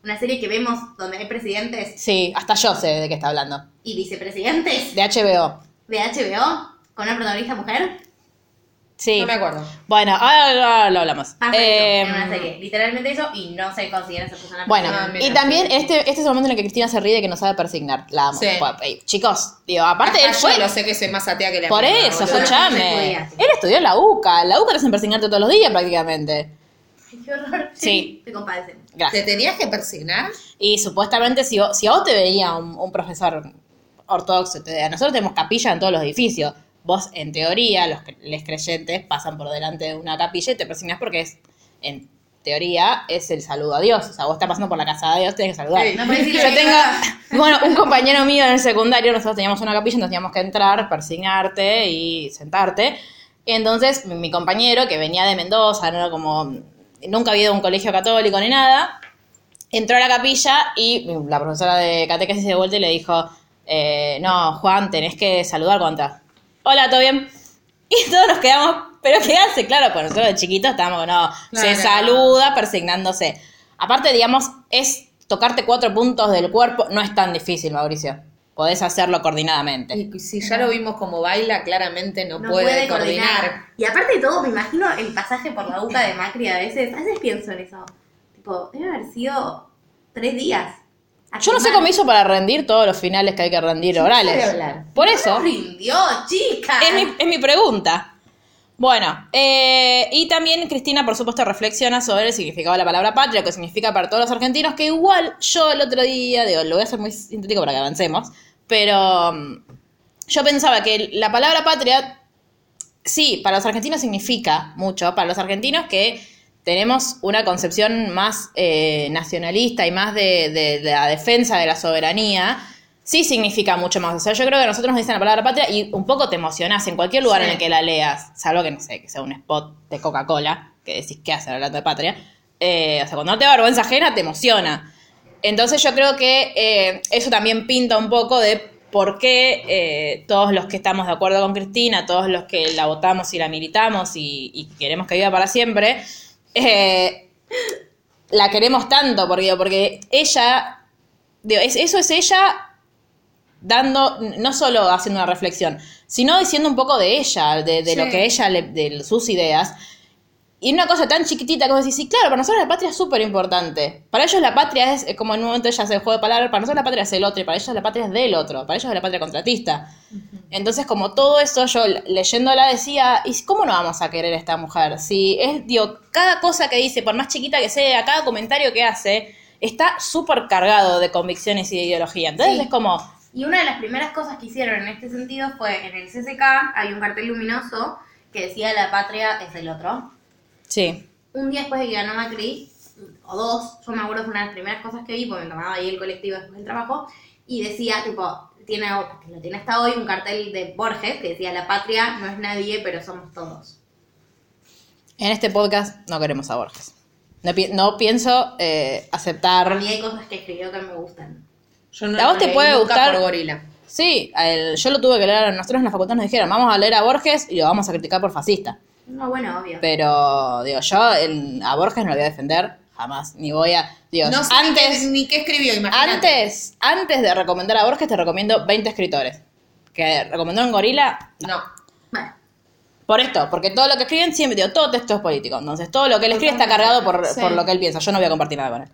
Una serie que vemos donde hay presidentes Sí, hasta yo sé de qué está hablando. y vicepresidentes De HBO. de HBO con una protagonista mujer. Sí. No me acuerdo. Bueno, ahora, ahora lo hablamos. Pasa Eh, eso en una serie. Literalmente eso y no se considera esa persona Bueno, Ah, y mira, también sí. este, este es el momento en el que Cristina se ríe de que no sabe persignar. La amo. Sí. Pues, ey, chicos, digo, aparte Hasta él fue. yo lo sé que soy más atea que la Por mierda, eso, se podía, sí. Él estudió en la UCA. La UCA te hacen persignarte todos los días prácticamente. Ay, qué horror. Sí. Te compadecen. ¿Te Gracias. tenías que persignar? Y supuestamente si, vos- si a vos te veía un, un profesor ortodoxo, te- nosotros tenemos capilla en todos los edificios. Vos, en teoría, los, les creyentes pasan por delante de una capilla y te persignás porque es, en teoría, es el saludo a Dios. O sea, vos estás pasando por la casa de Dios, tenés que saludar. Sí. No Yo tengo, bueno, un compañero mío en el secundario, nosotros teníamos una capilla, entonces teníamos que entrar, persignarte y sentarte. Entonces mi, compañero, que venía de Mendoza, no era como, nunca había ido a un colegio católico ni nada, entró a la capilla y la profesora de catequesis de vuelta y le dijo, eh, no, Juan, tenés que saludar cuando. Hola, ¿todo bien? Y todos nos quedamos, pero ¿qué hace? Claro, pues nosotros de chiquitos estábamos, no, se saluda persignándose. Aparte, digamos, es tocarte cuatro puntos del cuerpo, no es tan difícil, Mauricio. Podés hacerlo coordinadamente. Y si ya lo vimos como baila, claramente no, No puede, coordinar. Y aparte de todo, me imagino el pasaje por la boca de Macri a veces. A veces pienso en eso. Tipo, debe haber sido tres días. Yo no sé cómo hizo para rendir todos los finales que hay que rendir orales. Por eso. rindió, chica. Es mi, es mi pregunta. Bueno, eh, y también Cristina, por supuesto, reflexiona sobre el significado de la palabra patria, que significa para todos los argentinos, que igual yo el otro día, digo, lo voy a hacer muy sintético para que avancemos, pero mm, yo pensaba que la palabra patria, sí, para los argentinos significa mucho, para los argentinos que tenemos una concepción más eh, nacionalista y más de, de- de la defensa de la soberanía, sí significa mucho más. O sea, yo creo que a nosotros nos dicen la palabra patria y un poco te emocionás en cualquier lugar Sí. en el que la leas, salvo que, no sé, que sea un spot de Coca-Cola, que decís, ¿qué hacen hablando de patria? Eh, o sea, cuando no te da vergüenza ajena, te emociona. Entonces yo creo que eh, eso también pinta un poco de por qué eh, todos los que estamos de acuerdo con Cristina, todos los que la votamos y la militamos y, y queremos que viva para siempre, eh, la queremos tanto, porque, porque ella, digo, es- eso es ella dando, no solo haciendo una reflexión, sino diciendo un poco de ella, de, de lo que ella, le- de sus ideas. Y una cosa tan chiquitita como decir, sí, claro, para nosotros la patria es súper importante. Para ellos la patria es, como en un momento ella hace el juego de palabras, para nosotros la patria es el otro y para ellos la patria es del otro, para ellos es la patria contratista. Entonces, como todo eso, yo leyéndola decía, ¿y cómo no vamos a querer a esta mujer? Si es, digo, cada cosa que dice, por más chiquita que sea, cada comentario que hace, está súper cargado de convicciones y de ideología. Entonces Sí. es como, Y una de las primeras cosas que hicieron en este sentido fue en el CCK hay un cartel luminoso que decía la patria es el otro. Sí, Un día después de que ganó Macri, o dos, yo me acuerdo fue una de las primeras cosas que vi, porque me tomaba ahí el colectivo después del trabajo, y decía, tipo, tiene, que lo tiene hasta hoy, un cartel de Borges que decía la patria no es nadie, pero somos todos. en este podcast no queremos a Borges. No, pi- no pienso eh, A aceptar... mí hay cosas que escribió que me gustan. Yo no ¿A vos lo te puede gustar? por gorila. Sí, el- yo lo tuve que leer, nosotros en la facultad nos dijeron, vamos a leer a Borges y lo vamos a criticar por fascista. No, bueno, obvio. Pero, digo, yo el- a Borges no lo voy a defender, jamás, ni voy a... Digo, No sé antes, ni, qué, ni qué escribió, imagínate. antes, antes de recomendar a Borges te recomiendo 20 escritores. Que recomendó en Gorila, No. Bueno, por esto, porque todo lo que escriben siempre, digo, todo texto es político. Entonces, todo lo que él escribe está cargado por, Sí. por lo que él piensa. Yo no voy a compartir nada con él.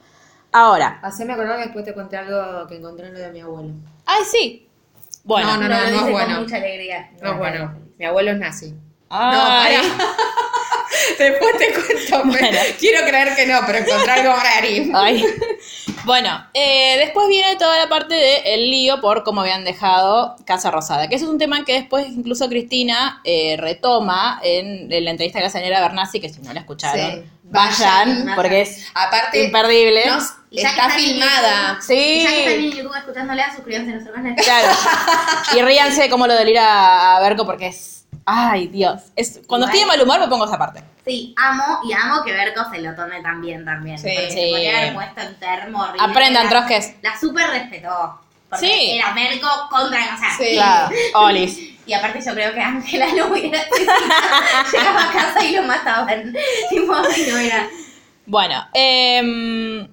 Ahora, Haceme acordar que después te conté algo que encontré en lo de mi abuelo. ay, sí. Bueno, No, no, no, es con bueno. mucha alegría. No es bueno. Mi abuelo es nazi. Ay. No, para. Después te cuento. Bueno. Quiero creer que no, pero encontré algo raro. Ay. Bueno, eh, después viene toda la parte del lío por cómo habían dejado Casa Rosada, que eso es un tema que después incluso Cristina eh, retoma en, en la entrevista que le hace a Nera Bernasi, que si no la escucharon, Sí. vayan, Vayan. porque es Aparte, imperdible. no, que está en filmada. YouTube- Sí. Ya que están en YouTube escuchándola, suscríbanse a nuestro canal. Claro. Y ríanse de cómo lo delira a Berco, porque es... Ay, Dios. Es, cuando estoy de mal humor me pongo esa parte. Sí, amo y amo que Berco se lo tome también también. Sí. porque Sí. podría haber puesto en termo. Aprendan, La- trosques. La super respetó. Porque Sí. era Berco contra, o sea, Sí. Claro, Olis. Y aparte yo creo que Ángela no hubiera llegaba a casa y lo mataban. Tipo, no era. Bueno, eh,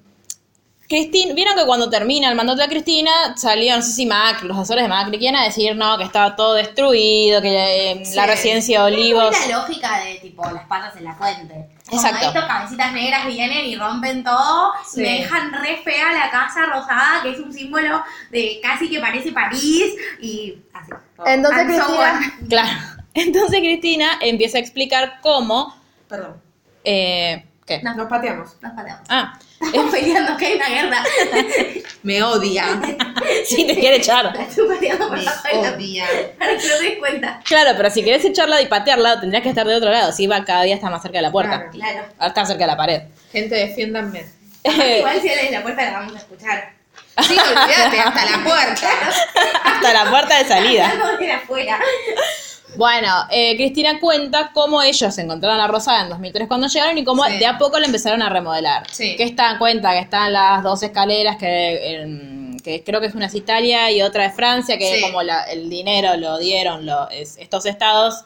Cristina, vieron que cuando termina el mandato de Cristina salió, no sé si Macri, los asesores de Macri, quieren a decir no, que estaba todo destruido, que eh, la residencia de Es Olivos. la lógica de tipo las patas en la fuente. Como Exacto. estos cabecitas negras vienen y rompen todo, Sí. me dejan re fea la casa rosada, que es un símbolo de casi que parece París, y así. Entonces And so Cristina, claro, entonces Cristina empieza a explicar cómo, Perdón. eh, ¿qué? No. Nos pateamos. Nos pateamos. Ah, Estamos peleando, que hay una guerra. Me odia. sí te quiere echar. Estoy pateando por Me la espalda, odia. Para que lo des cuenta. Claro, pero si querés echarla y patearla, tendrías que estar de otro lado. Si va cada día está más cerca de la puerta. Claro. Claro. Ahora está cerca de la pared. Gente, defiéndanme. Igual si él es la puerta la vamos a escuchar. Sí, olvídate, hasta la puerta. Hasta la puerta de salida. Hablando de afuera. Bueno, eh, Cristina cuenta cómo ellos encontraron a Rosada en 2003 cuando llegaron y cómo Sí. de a poco la empezaron a remodelar. Sí. Que está cuenta que están las dos escaleras que, que creo que es una es Italia y otra es Francia, que Sí. como la- el dinero lo dieron lo- es- estos estados.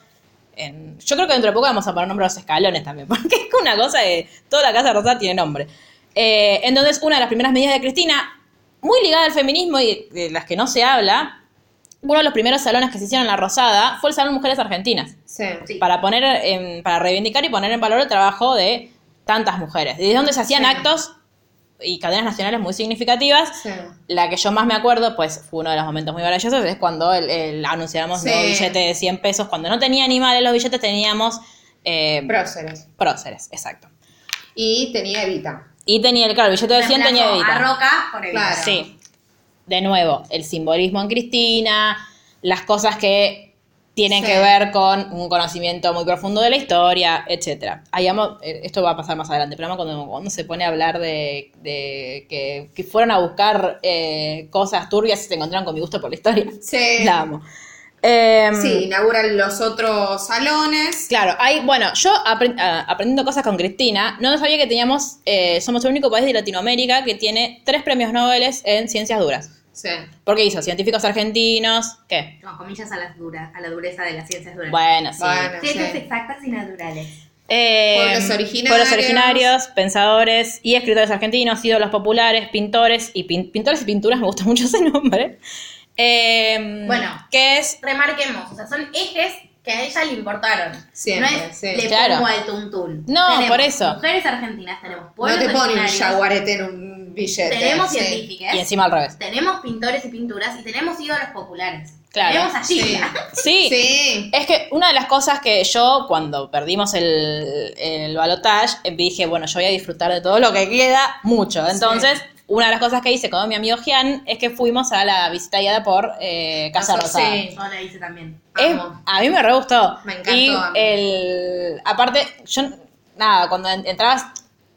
en- yo creo que dentro de poco vamos a poner nombre a los escalones también, porque es una cosa de toda la Casa Rosada tiene nombre. Eh, entonces, una de las primeras medidas de Cristina, muy ligada al feminismo y de las que no se habla, uno de los primeros salones que se hicieron en La Rosada fue el Salón Mujeres Argentinas, Sí. Sí. para poner en- para reivindicar y poner en valor el trabajo de tantas mujeres. Desde donde se hacían Sí. actos y cadenas nacionales muy significativas. Sí. La que yo más me acuerdo, pues fue uno de los momentos muy maravillosos, es cuando el, el- anunciamos Sí. los billetes de 100 pesos. Cuando no tenía animales los billetes, teníamos eh, Próceres. próceres, exacto. Y tenía Evita. Y tenía el, claro, el billete de 100 tenía Evita. a Roca por el Claro. Sí. De nuevo, el simbolismo en Cristina, las cosas que tienen Sí. que ver con un conocimiento muy profundo de la historia, etcétera. Ahí amo- eh, esto va a pasar más adelante, pero cuando, cuando se pone a hablar de, de que, que fueron a buscar eh, cosas turbias y se encontraron con mi gusto por la historia. Sí. La amo. Em, Sí, inauguran los otros salones. Claro, hay, bueno, yo apren- aprendiendo cosas con Cristina, no sabía que teníamos, eh, somos el único país de Latinoamérica que tiene tres premios Nobel en ciencias duras. Sí. Porque hizo científicos argentinos, ¿qué? No, comillas a la, dura, a la dureza de las ciencias duras. Bueno, sí. Bueno, Ciencias sí. exactas y naturales. Eh, Pueblos originarios. pueblos originarios, pensadores y escritores argentinos, ídolos populares, pintores y pin- pintores y pinturas, me gusta mucho ese nombre. Eh, Bueno. que es Remarquemos, o sea, son ejes que a ella le importaron. Siempre, no es sí. le Claro. pongo al tuntún. No, Tenemos por eso. Mujeres argentinas tenemos No te ponen un jaguarete en un billete. tenemos sí. científicas, Y encima al revés. tenemos pintores y pinturas y tenemos ídolos populares. Claro. Tenemos a Gilda. Sí. Sí. Es que una de las cosas que yo, cuando perdimos el, el balotage, dije, bueno, yo voy a disfrutar de todo lo que queda mucho. Entonces, una de las cosas que hice con mi amigo Gian es que fuimos a la visita guiada por eh, Casa Rosada. sí. Yo la hice también. Es- a mí me re gustó. Me encantó Y el, aparte, yo, nada, cuando en- entrabas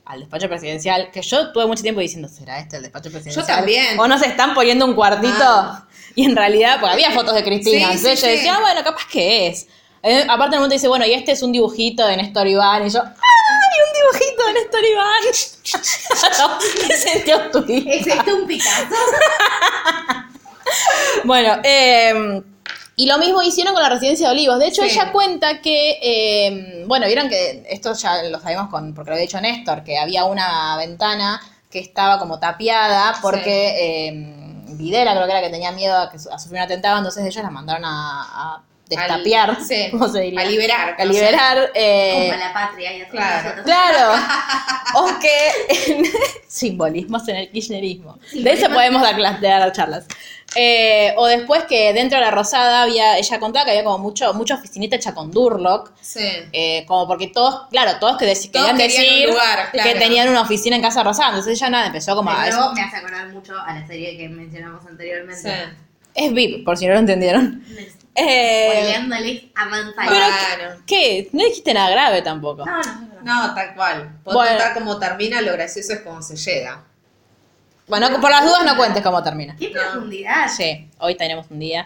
al despacho presidencial, que yo tuve mucho tiempo diciendo, ¿será este el despacho presidencial? también. O nos están poniendo un cuartito. Ah. Y en realidad, porque había fotos de Cristina. Sí, entonces sí, yo decía, ah, bueno, capaz que es. Eh, aparte en un momento dice, bueno, y este es un dibujito de Néstor Iván. Y yo, ¡ay, un dibujito de Néstor Iván! sentí obtuida. ¿Es este un Picasso? Bueno, eh, y lo mismo hicieron con la residencia de Olivos. De hecho, Sí. ella cuenta que, eh, bueno, vieron que esto ya lo sabemos con, porque lo había dicho Néstor, que había una ventana que estaba como tapiada porque eh, Videla creo que era que tenía miedo a, que, su- a sufrir un atentado, entonces ellos la mandaron a, a destapiar, Al- sí, ¿cómo se diría? a liberar, A liberar. eh, Como la patria y otras claro. Claro. O que simbolismos en el kirchnerismo. De eso podemos dar, dar charlas. Eh, o después que dentro de la Rosada había, ella contaba que había como mucho, mucha oficinita hecha con Durlock. Sí. eh, como porque todos, claro, todos que dec- Todos querían decir lugar, claro. que tenían una oficina en Casa Rosada. Entonces ella nada, empezó como a... Pero me hace acordar mucho a la serie que mencionamos anteriormente. Sí. Es VIP, por si no lo entendieron. Eh, a pero, Bueno. ¿qué? No dijiste nada grave tampoco. No, no, no. No, tal cual. Puedo Bueno. contar cómo termina, lo gracioso es cómo se llega. Bueno, por las dudas no cuentes cómo termina. Qué profundidad. Sí, hoy tenemos un día.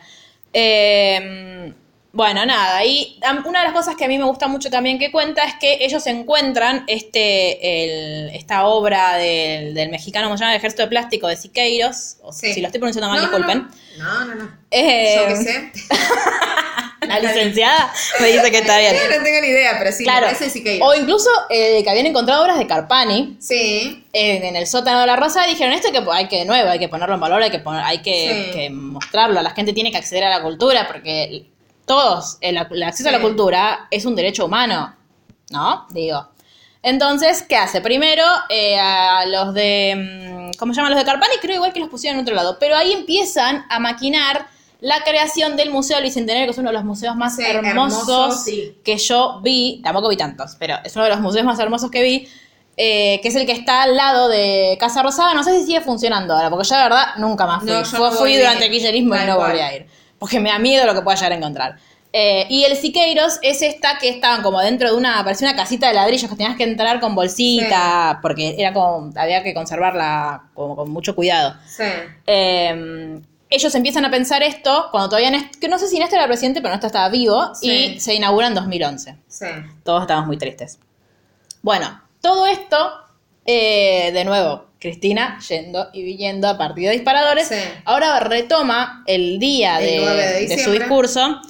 Eh, bueno, nada, y una de las cosas que a mí me gusta mucho también que cuenta es que ellos encuentran este, el- esta obra del, del mexicano, ¿cómo se llama? El Ejército de Plástico de Siqueiros. O Sí. Si lo estoy pronunciando mal, No, disculpen. No, no, no. Eh, Yo qué sé. La licenciada me dice que está bien. Yo no tengo ni idea, pero sí, Claro. parece que O incluso eh, que habían encontrado obras de Carpani Sí. en, en el sótano de la Rosa y dijeron esto que hay que de nuevo, hay que ponerlo en valor, hay que poner, hay que, Sí. que mostrarlo, la gente tiene que acceder a la cultura porque todos, el, el acceso a la cultura es un derecho humano, ¿no? Digo. Entonces, ¿qué hace? Primero, eh, a los de, mm, ¿cómo se llaman? Los de Carpani, creo igual que los pusieron en otro lado, pero ahí empiezan a maquinar la creación del Museo Bicentenario, que es uno de los museos más Sí, hermosos hermoso, sí. que yo vi, tampoco vi tantos, pero es uno de los museos más hermosos que vi, eh, que es el que está al lado de Casa Rosada. No sé si sigue funcionando ahora, porque yo la verdad nunca más fui. No, yo no fui durante el kirchnerismo y no volví a ir, porque me da miedo lo que pueda llegar a encontrar. Eh, y el Siqueiros es esta que estaban como dentro de una, parecía una casita de ladrillos que tenías que entrar con bolsita, porque era como, había que conservarla como con mucho cuidado. Sí. Eh, ellos empiezan a pensar esto cuando todavía, Nést- que no sé si Néstor era presidente, pero Néstor estaba vivo, Sí. y se inaugura en 2011. Sí. Todos estábamos muy tristes. Bueno, todo esto, eh, de nuevo, Cristina yendo y viniendo a partir de disparadores, Sí. ahora retoma el día El de, 9 de de su discurso.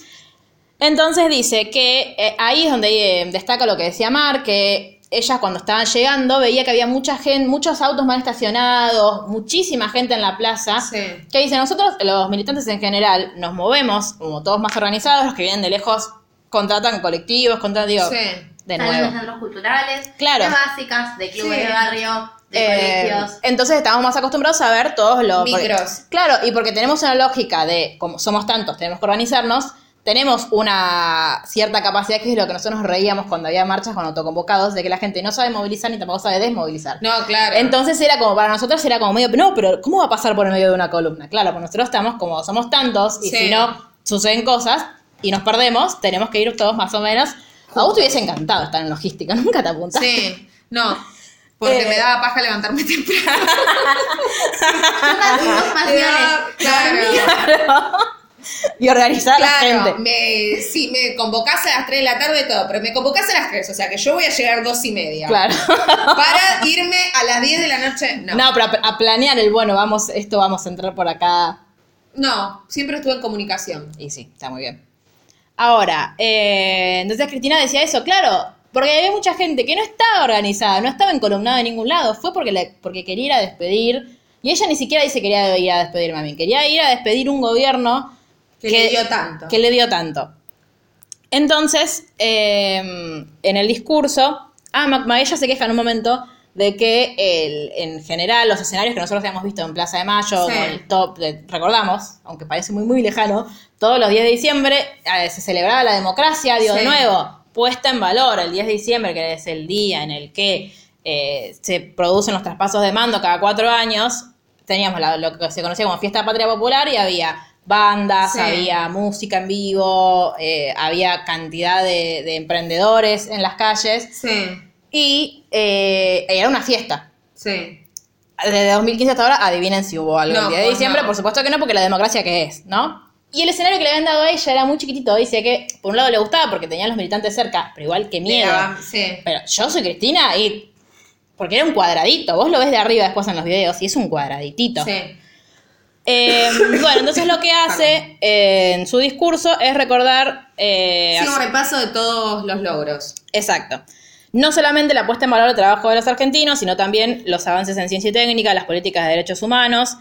Entonces dice que eh, ahí es donde eh, destaca lo que decía Mar, que ella cuando estaban llegando veía que había mucha gente, muchos autos mal estacionados, muchísima gente en la plaza. Sí. Que dice, nosotros, los militantes en general, nos movemos como todos más organizados, los que vienen de lejos contratan colectivos, contratan, digo, Sí. de nuevo. centros culturales, Claro. de básicas, de clubes Sí. de barrio, de Eh, colegios. entonces estamos más acostumbrados a ver todos los porque- Micros. claro, y porque tenemos una lógica de, como somos tantos, tenemos que organizarnos, tenemos una cierta capacidad, que es lo que nosotros nos reíamos cuando había marchas con autoconvocados, de que la gente no sabe movilizar ni tampoco sabe desmovilizar. No, claro. Entonces era como, para nosotros era como medio, no, pero ¿cómo va a pasar por el medio de una columna? Claro, pues nosotros estamos como somos tantos y Sí. si no suceden cosas y nos perdemos, tenemos que ir todos más o menos. A vos te hubiese encantado estar en logística, nunca te apuntaste. Sí. No. Porque Eh. me daba paja levantarme temprano. Daba- claro. y organizar a la Claro, gente. me, si me convocás a las 3 de la tarde todo, pero me convocás a las 3, o sea que yo voy a llegar dos y media. Claro. Para irme a las 10 de la noche, no. No, pero a, a planear el bueno, vamos, esto vamos a entrar por acá. No, siempre estuve en comunicación. Y sí, está muy bien. Ahora, eh, entonces Cristina decía eso, claro, porque había mucha gente que no estaba organizada, no estaba encolumnada en ningún lado, fue porque, le- porque quería ir a despedir, y ella ni siquiera dice quería ir a despedirme a mí, quería ir a despedir un gobierno Que le dio tanto. Que le dio tanto. Entonces, eh, en el discurso, ah, Ma- Maella se queja en un momento de que el- en general los escenarios que nosotros habíamos visto en Plaza de Mayo, Sí. con el top, de- recordamos, aunque parece muy muy lejano, todos los 10 de diciembre eh, se celebraba la democracia, digo, de nuevo, puesta en valor el 10 de diciembre, que es el día en el que eh, se producen los traspasos de mando cada cuatro años, teníamos la- lo que se conocía como Fiesta Patria Popular y había bandas, Sí. había música en vivo, eh, había cantidad de, de emprendedores en las calles Sí, y eh, era una fiesta. sí. Desde 2015 hasta ahora, adivinen si hubo algo No, el día de pues diciembre, no. por supuesto que no, porque la democracia que es, ¿no? Y el escenario que le habían dado a ella era muy chiquitito, dice que por un lado le gustaba porque tenía a los militantes cerca, pero igual que miedo. Sí. Pero yo soy Cristina y... Porque era un cuadradito, vos lo ves de arriba después en los videos y es un cuadraditito. Sí. Eh, bueno, entonces lo que hace eh, en su discurso es recordar... eh, Sí, un repaso de todos los logros. Exacto. No solamente la puesta en valor del trabajo de los argentinos, sino también los avances en ciencia y técnica, las políticas de derechos humanos,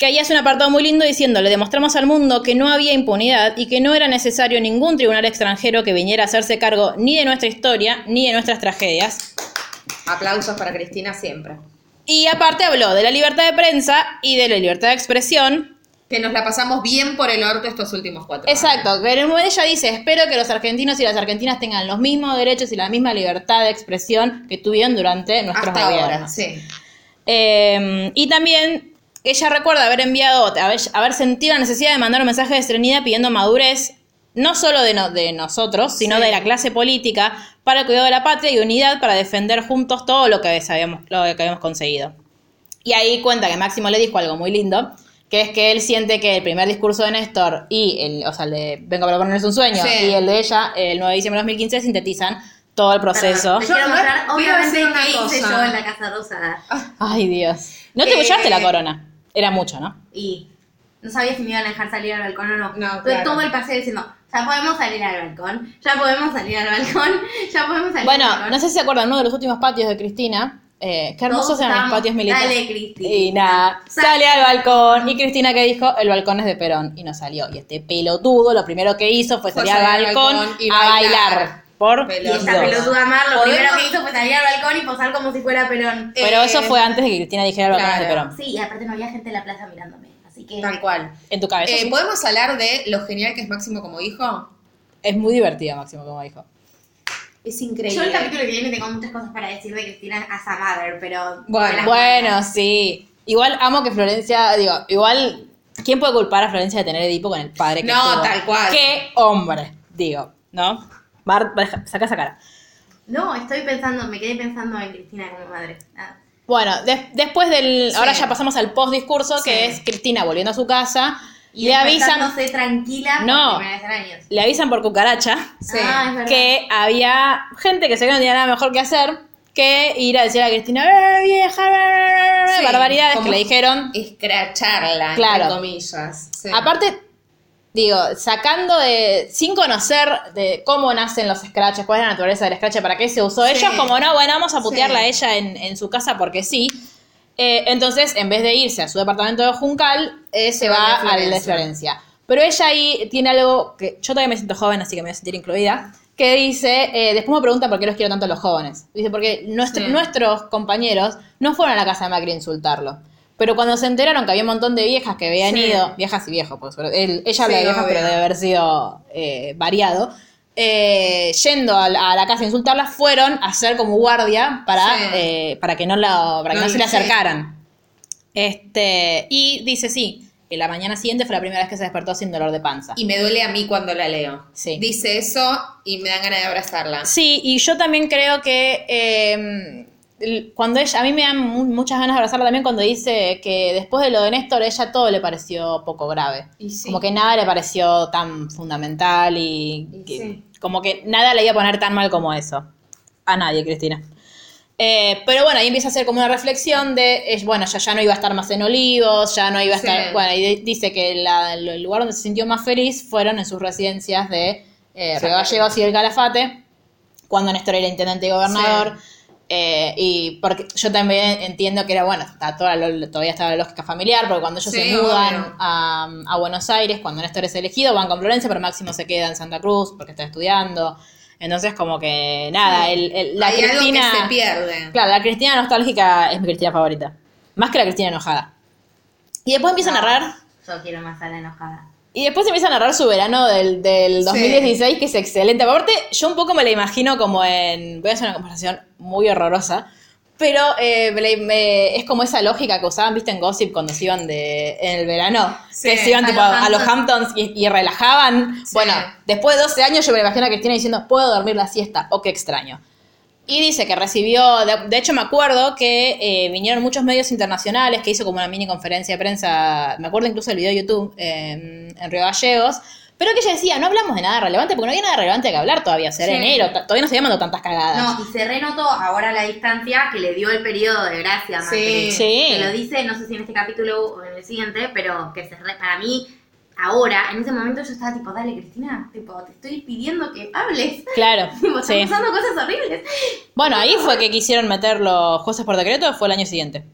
que ahí hace un apartado muy lindo diciendo, le demostramos al mundo que no había impunidad y que no era necesario ningún tribunal extranjero que viniera a hacerse cargo ni de nuestra historia ni de nuestras tragedias. Aplausos para Cristina siempre. Y aparte habló de la libertad de prensa y de la libertad de expresión, Que nos la pasamos bien por el orto estos últimos cuatro años. Exacto, pero en un momento ella dice, espero que los argentinos y las argentinas tengan los mismos derechos y la misma libertad de expresión que tuvieron durante nuestros Hasta ahora, sí. Eh, y también ella recuerda haber enviado, haber, haber sentido la necesidad de mandar un mensaje de serenidad pidiendo madurez, no solo de, no- de nosotros, sino Sí. de la clase política, para el cuidado de la patria y unidad para defender juntos todo lo que habíamos, lo que habíamos conseguido. Y ahí cuenta que Máximo le dijo algo muy lindo, que es que él siente que el primer discurso de Néstor y el, o sea, el de Vengo para proponerles un sueño Sí. y el de ella, el 9 de diciembre de 2015, sintetizan todo el proceso. Yo quiero mostrar, obviamente, qué hice yo en la Casa Rosada. Ay, Dios. No te Eh, llevaste la corona. Era mucho, ¿no? Y no sabía si me iban a dejar salir al balcón o no. No, Entonces claro. todo el paseo diciendo, ya podemos salir al balcón, ya podemos salir al balcón, ya podemos salir al Bueno, balcón. no sé si se acuerdan, uno de los últimos patios de Cristina. eh, qué hermosos eran los patios militares. Dale, Cristina. Y nada, sale al balcón. Y Cristina que dijo, el balcón es de Perón. Y no salió. Y este pelotudo lo primero que hizo fue salir al salir al balcón, balcón y a bailar. bailar. Por Y Pelotudo. Dios. pelotuda Mar lo ¿Podemos- primero que hizo fue salir al balcón y posar como si fuera Perón. Pero Eh, eso fue antes de que Cristina dijera el balcón de claro. Perón. Sí, y aparte no había gente en la plaza mirándome. Así que... Tal cual. En tu cabeza. Eh, sí. ¿Podemos hablar de lo genial que es Máximo como hijo? Es muy divertido, Máximo, como dijo. Es Yo increíble. el capítulo que viene tengo muchas cosas para decir de Cristina as a mother, pero... Bueno, las Bueno, sí. Igual amo que Florencia, digo, igual, ¿quién puede culpar a Florencia de tener Edipo con el padre que No, tuvo? tal cual. Qué hombre, digo, ¿no? Mar, deja- saca esa cara. No, estoy pensando, me quedé pensando en Cristina como madre. Ah. Bueno, des- después del. Sí. Ahora ya pasamos al post discurso, Sí. que es Cristina volviendo a su casa. Y le avisan. tranquila No. por años. Le avisan por cucaracha Sí. Ah, que había gente que se que no tenía nada mejor que hacer que ir a decir a Cristina, ¡Eh, vieja! bla, bla, bla, bla", Sí, barbaridades que le dijeron. Escracharla, Claro. entre comillas. Sí. Aparte, digo, sacando de. sin conocer de cómo nacen los scratches, cuál es la naturaleza del scratch, para qué se usó. Sí. Ellos, como no, bueno, vamos a putearla Sí. a ella en, en su casa porque sí. Eh, entonces, en vez de irse a su departamento de Juncal, eh, se va va al de Florencia. Florencia. Pero ella ahí tiene algo que yo todavía me siento joven, así que me voy a sentir incluida. Que dice, eh, después me pregunta por qué los quiero tanto a los jóvenes. Dice, porque nuestro- Sí. nuestros compañeros no fueron a la casa de Macri a insultarlo. Pero cuando se enteraron que había un montón de viejas que habían Sí. ido, viejas y viejos, pues él- ella habla Sí, de viejas, obvio. pero debe haber sido eh, variado, eh, yendo a, la- a la casa a insultarlas, fueron a hacer como guardia para, Sí. eh, para que no, la, para que No, no se le acercaran. Este, y dice sí, que la mañana siguiente fue la primera vez que se despertó sin dolor de panza. Y me duele a mí cuando la leo. Sí. Dice eso y me dan ganas de abrazarla. Sí, y yo también creo que eh, cuando ella, a mí me dan mu- muchas ganas de abrazarla también cuando dice que después de lo de Néstor, ella todo le pareció poco grave. Y sí. Como que nada le pareció tan fundamental y, Y que- sí. como que nada le iba a poner tan mal como eso. A nadie, Cristina. Eh, pero bueno, ahí empieza a hacer como una reflexión de, es, bueno, ya, ya no iba a estar más en Olivos, ya no iba a Sí. estar, bueno, y dice que la- el lugar donde se sintió más feliz fueron en sus residencias de eh. Río Gallegos y el Calafate, cuando Néstor era intendente y gobernador. Eh, y porque yo también entiendo que era, bueno, está toda todavía estaba la lógica familiar, porque cuando ellos Sí, se mudan a, a Buenos Aires, cuando Néstor es elegido, van con Florencia, pero Máximo se queda en Santa Cruz porque está estudiando. Entonces, como que nada, Sí. el, el- la Hay Cristina. algo que se pierde. Claro, la Cristina nostálgica es mi Cristina favorita. Más que la Cristina enojada. Y después empieza a narrar. Yo quiero más a la enojada. Y después empieza a narrar su verano del, del Sí. 2016, que es excelente. Aparte, yo un poco me la imagino como en. Voy a hacer una comparación muy horrorosa. Pero eh, me la- me- es como esa lógica que usaban, viste, en Gossip cuando se iban de, en el verano. Sí, que se iban a tipo, los a, los Hamptons. Y, y relajaban. Sí. Bueno, después de 12 años yo me la imagino a Cristina diciendo, puedo dormir la siesta. Oh, qué extraño. Y dice que recibió, de, de hecho me acuerdo que eh, vinieron muchos medios internacionales, que hizo como una mini conferencia de prensa, me acuerdo incluso del video de YouTube eh, en Río Gallegos, pero que ella decía, no hablamos de nada relevante porque no había nada relevante que hablar todavía, Sí. enero, todavía no se mandado tantas cagadas. No, y se renotó ahora a la distancia que le dio el periodo de gracia Macri. Sí. Sí. Que lo dice, no sé si en este capítulo o en el siguiente, pero que se re- para mí, ahora, en ese momento yo estaba tipo, dale Cristina, tipo, te estoy pidiendo que hables. Claro, Tipo, están sí. pasando cosas horribles. Bueno, ahí fue que quisieron meter los jueces por decreto, fue el año siguiente.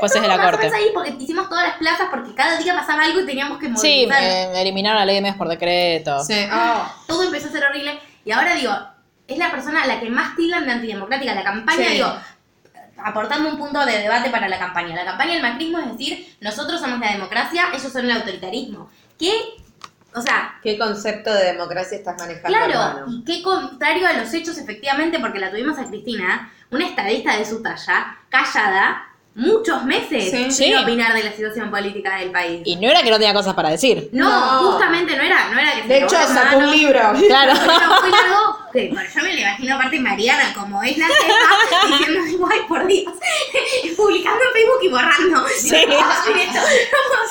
Jueces de la Más corte. ahí porque hicimos todas las plazas porque cada día pasaba algo y teníamos que Sí, movilizar. eh, eliminaron la ley de medios por decreto. Sí. Oh. Todo empezó a ser horrible y ahora digo, es la persona a la que más tildan de antidemocrática. La campaña, Sí. digo, aportando un punto de debate para la campaña. La campaña del macrismo es decir, nosotros somos la democracia, ellos son el autoritarismo. ¿Qué? O sea, ¿Qué concepto de democracia estás manejando? Claro, hermano? y qué contrario a los hechos, efectivamente, porque la tuvimos a Cristina, una estadista de su talla, callada, muchos meses Sí. sin Sí. opinar de la situación política del país. Y no era que no tenía cosas para decir. no, No. justamente no era, no era que se De hecho, sacó un libro. Claro. Pero fue algo que bueno, yo me lo imagino aparte Mariana como es la jefa diciendo ay por Dios publicando en Facebook y borrando Sí. no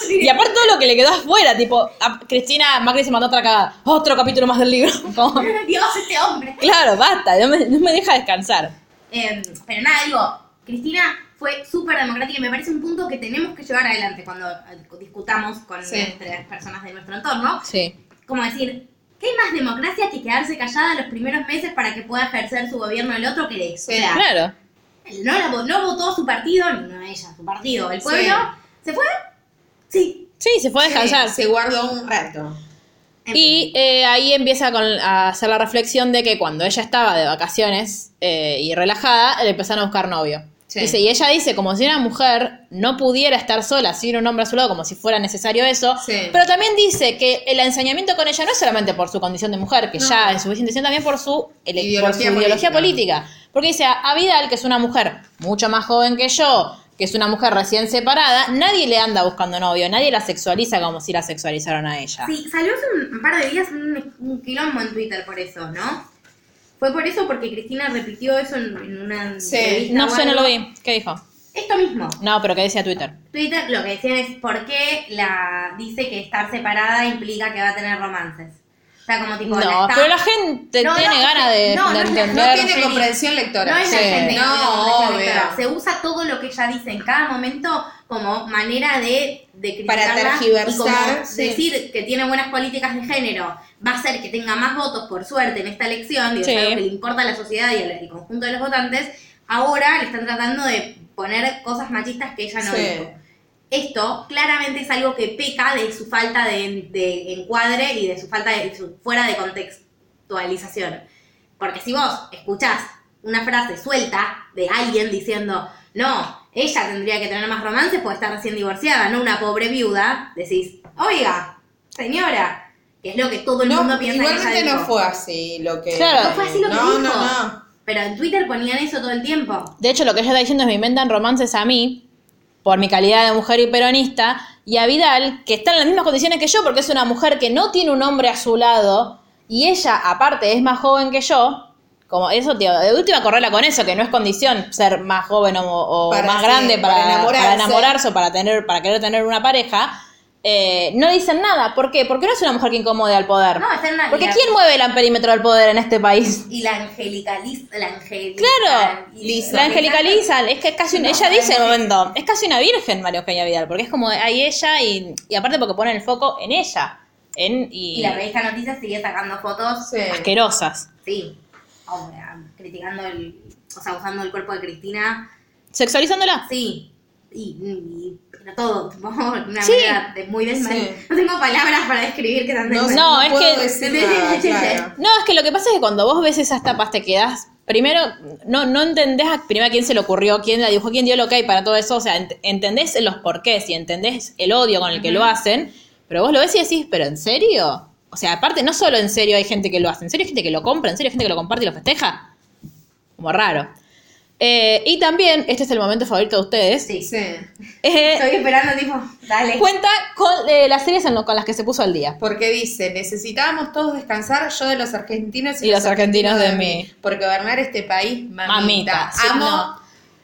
Y aparte todo lo que le quedó afuera, tipo, a Cristina Macri se mandó otra cagada, otro capítulo más del libro. Como. Dios este hombre claro, basta, no me, no me deja descansar. Eh, pero nada, digo, Cristina fue súper democrática y me parece un punto que tenemos que llevar adelante cuando eh, discutamos con Sí. entre personas de nuestro entorno. Sí. Como decir, ¿qué hay más democracia que quedarse callada los primeros meses para que pueda ejercer su gobierno el otro que. O sea, Claro. no, la, no votó su partido, ni no ella, su partido, el Sí. pueblo. ¿Se fue? Sí. Sí, se fue a descansar. Sí, se guardó un rato. Y eh, ahí empieza con, a hacer la reflexión de que cuando ella estaba de vacaciones eh, y relajada, le empezaron a buscar novio. Sí. Dice, y ella dice, como si una mujer no pudiera estar sola sin un hombre a su lado, como si fuera necesario eso. Sí. Pero también dice que el ensañamiento con ella no es solamente por su condición de mujer, que No. ya es suficiente, sino también por su, Ideología por su ideología política. política. Porque dice, a Vidal, que es una mujer mucho más joven que yo, que es una mujer recién separada, nadie le anda buscando novio, nadie la sexualiza como si la sexualizaron a ella. Sí, salió hace un, un par de días un, un quilombo en Twitter por eso, ¿no? Fue por eso porque Cristina repitió eso en, en una Sí. entrevista No sé, no lo vi. ¿Qué dijo? Esto mismo. No, pero ¿qué decía Twitter? Twitter lo que decían es por qué la dice que estar separada implica que va a tener romances. Sea, como tipo. No, la está- pero la gente No, tiene no, ganas de, no, de entender. No tiene comprensión lectora. No es la Sí. gente que No, tiene comprensión obvio. lectora. Se usa todo lo que ella dice en cada momento como manera de, de Para tergiversar, y como sí. decir que tiene buenas políticas de género va a hacer que tenga más votos por suerte en esta elección, digo, Sí. es algo que le importa a la sociedad y al, al conjunto de los votantes, ahora le están tratando de poner cosas machistas que ella no Sí. dijo. Esto claramente es algo que peca de su falta de, de encuadre y de su falta de su fuera de contextualización. Porque si vos escuchás una frase suelta de alguien diciendo, no, ella tendría que tener más romances porque está recién divorciada, no una pobre viuda, decís, oiga, señora, que es lo que todo el No, mundo piensa que igualmente ella no fue así lo que. Claro. No fue así lo que no, dijo. No, no, Pero en Twitter ponían eso todo el tiempo. De hecho, lo que ella está diciendo es me inventan romances a mí, por mi calidad de mujer y peronista, y a Vidal, que está en las mismas condiciones que yo, porque es una mujer que no tiene un hombre a su lado, y ella, aparte, es más joven que yo. Como eso, tío, de última correla con eso, que no es condición ser más joven o, más sí, grande para para, enamorarse. para enamorarse o para tener, para querer tener una pareja. Eh, no dicen nada. ¿Por qué? Porque no es una mujer que incomode al poder. No, está en una... Porque ¿quién mueve el perímetro del poder en este país? Y la angelicaliza... La angelica, Claro, Lisa. la angelicalizan, es que es casi, un- ella dice en momento, es casi una virgen María Eugenia Vidal, porque es como hay ella y, y aparte porque ponen el foco en ella, en y, Y la revista Noticias sigue sacando fotos. Sí. asquerosas. Sí. ahora, criticando el, o sea, usando el cuerpo de Cristina, ¿Sexualizándola? sí, y, y- pero todo, tipo, una Sí. manera de muy desmal. Sí. No tengo palabras para describir qué tan No, desmal. No, no, es puedo que- decir nada, claro. No, es que lo que pasa es que cuando vos ves esas tapas te quedás. Primero, no, no entendés a, primero a quién se le ocurrió, quién la dibujó, quién dio lo que hay para todo eso. O sea, ent- entendés los porqués y entendés el odio con el que lo hacen. Pero vos lo ves y decís, ¿pero en serio? O sea, aparte, no solo en serio hay gente que lo hace, en serio hay gente que lo compra, en serio hay gente que lo comparte y lo festeja. Como raro. Eh, y también, este es el momento favorito de ustedes. Sí. Sí. eh, Estoy esperando, tipo, dale. cuenta con eh, las series en lo- con las que se puso al día. Porque dice, necesitábamos todos descansar, yo de los argentinos Y los argentinos de mí. Porque gobernar este país, mamita. Mamita, sí, Amo. no.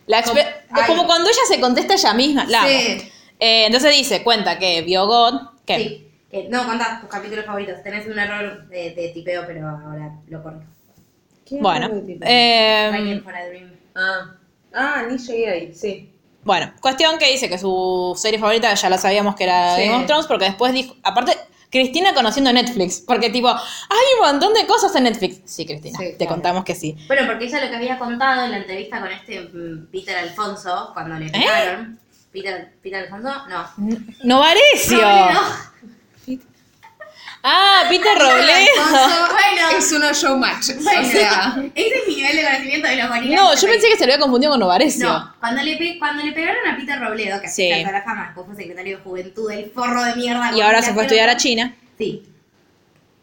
La Como- cuando ella se contesta ella misma. La. Sí. Eh, entonces dice, cuenta que vio God. que Sí. No, contá tus capítulos favoritos. Tenés un error de, de tipeo, pero ahora lo corrijo. Bueno. Eh, for a Dream. Ah. ah, ni llegué ahí, sí. bueno, cuestión que dice que su serie favorita ya la sabíamos que era Sí. Game of Thrones, porque después dijo, aparte, Cristina conociendo Netflix, porque tipo, hay un montón de cosas en Netflix. Sí, Cristina, Sí, te claro. contamos que sí. Bueno, porque ella lo que había contado en la entrevista con este mm, Peter Alfonso, cuando le pegaron. Peter, Peter Alfonso, no. Novarecio. No, no. Ah, Peter Robledo. Bueno. es uno showmatch. Bueno, O sea, ese es mi nivel de conocimiento de los marinos. No, yo pensé que se lo había confundido con Novarecio. No, cuando le, pe- cuando le pegaron a Peter Robledo, que Sí. sí. a la fama, después fue secretario de Juventud, el forro de mierda. Y ahora se fue a estudiar a China. Sí.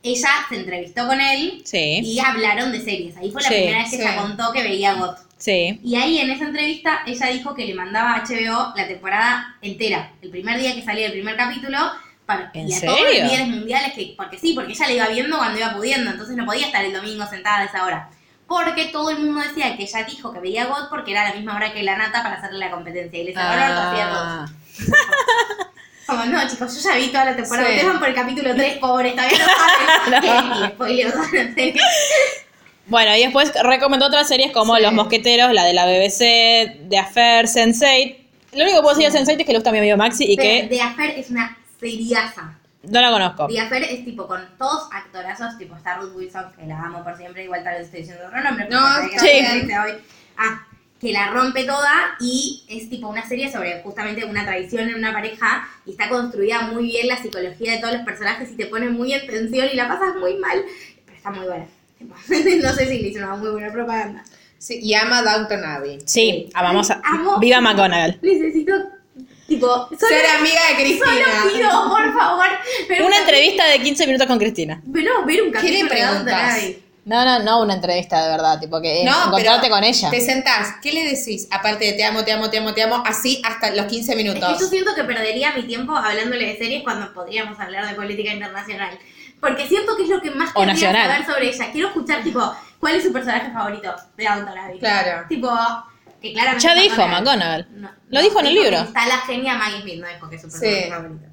Ella se entrevistó con él Sí. y hablaron de series. Ahí fue la Sí, primera vez que sí. ella contó que veía GOT. Sí. Y ahí en esa entrevista ella dijo que le mandaba a HBO la temporada entera. El primer día que salía el primer capítulo. Para, ¿En y a serio? todos los líderes mundiales, que, porque sí, porque ella la iba viendo cuando iba pudiendo, entonces no podía estar el domingo sentada a esa hora. Porque todo el mundo decía que ella dijo que veía GOT porque era la misma hora que la nata para hacerle la competencia. Y hacía GOT. Ah. Como, no, chicos, yo ya vi toda la temporada. Sí. Ustedes van por el capítulo 3, pobres, todavía no saben. Serio. Bueno, y después recomendó otras series como Sí. Los Mosqueteros, la de la BBC, The Affair, Sense8. Lo único que puedo decir de Sense8 es que le gusta a mi amigo Maxi y que The Affair es una seriaza. no la conozco. The Affair es tipo con todos actorazos, tipo está Ruth Wilson, que la amo por siempre, igual tal vez estoy diciendo otro nombre. pero No, sé que hoy. Ah, que la rompe toda y es tipo una serie sobre justamente una traición en una pareja y está construida muy bien la psicología de todos los personajes y te pone muy en tensión y la pasas muy mal, pero está muy buena. No sé si le hizo una muy buena propaganda. sí, y ama Downton Abbey. Sí, amamos a... Amo. Viva McGonagall. Necesito, tipo, solo, Ser amiga de Cristina. solo pido, por favor, ver Una una- entrevista de 15 minutos con Cristina. Pero ver un ¿Qué le preguntas? No, no, no una entrevista de verdad, tipo que No, encontrarte pero con ella. Te sentás, ¿qué le decís? Aparte de te amo, te amo, te amo, te amo, así hasta los 15 Es que yo minutos. siento que perdería mi tiempo hablándole de series cuando podríamos hablar de política internacional. Porque siento que es lo que más O querría nacional. saber sobre ella. Quiero escuchar, tipo, cuál es su personaje favorito de Downton Abbey. Claro. Tipo, que claramente... Ya dijo McGonagall. No, Lo no, dijo en el libro. Está la genia Maggie Smith, no dijo que es su personaje Sí. favorito.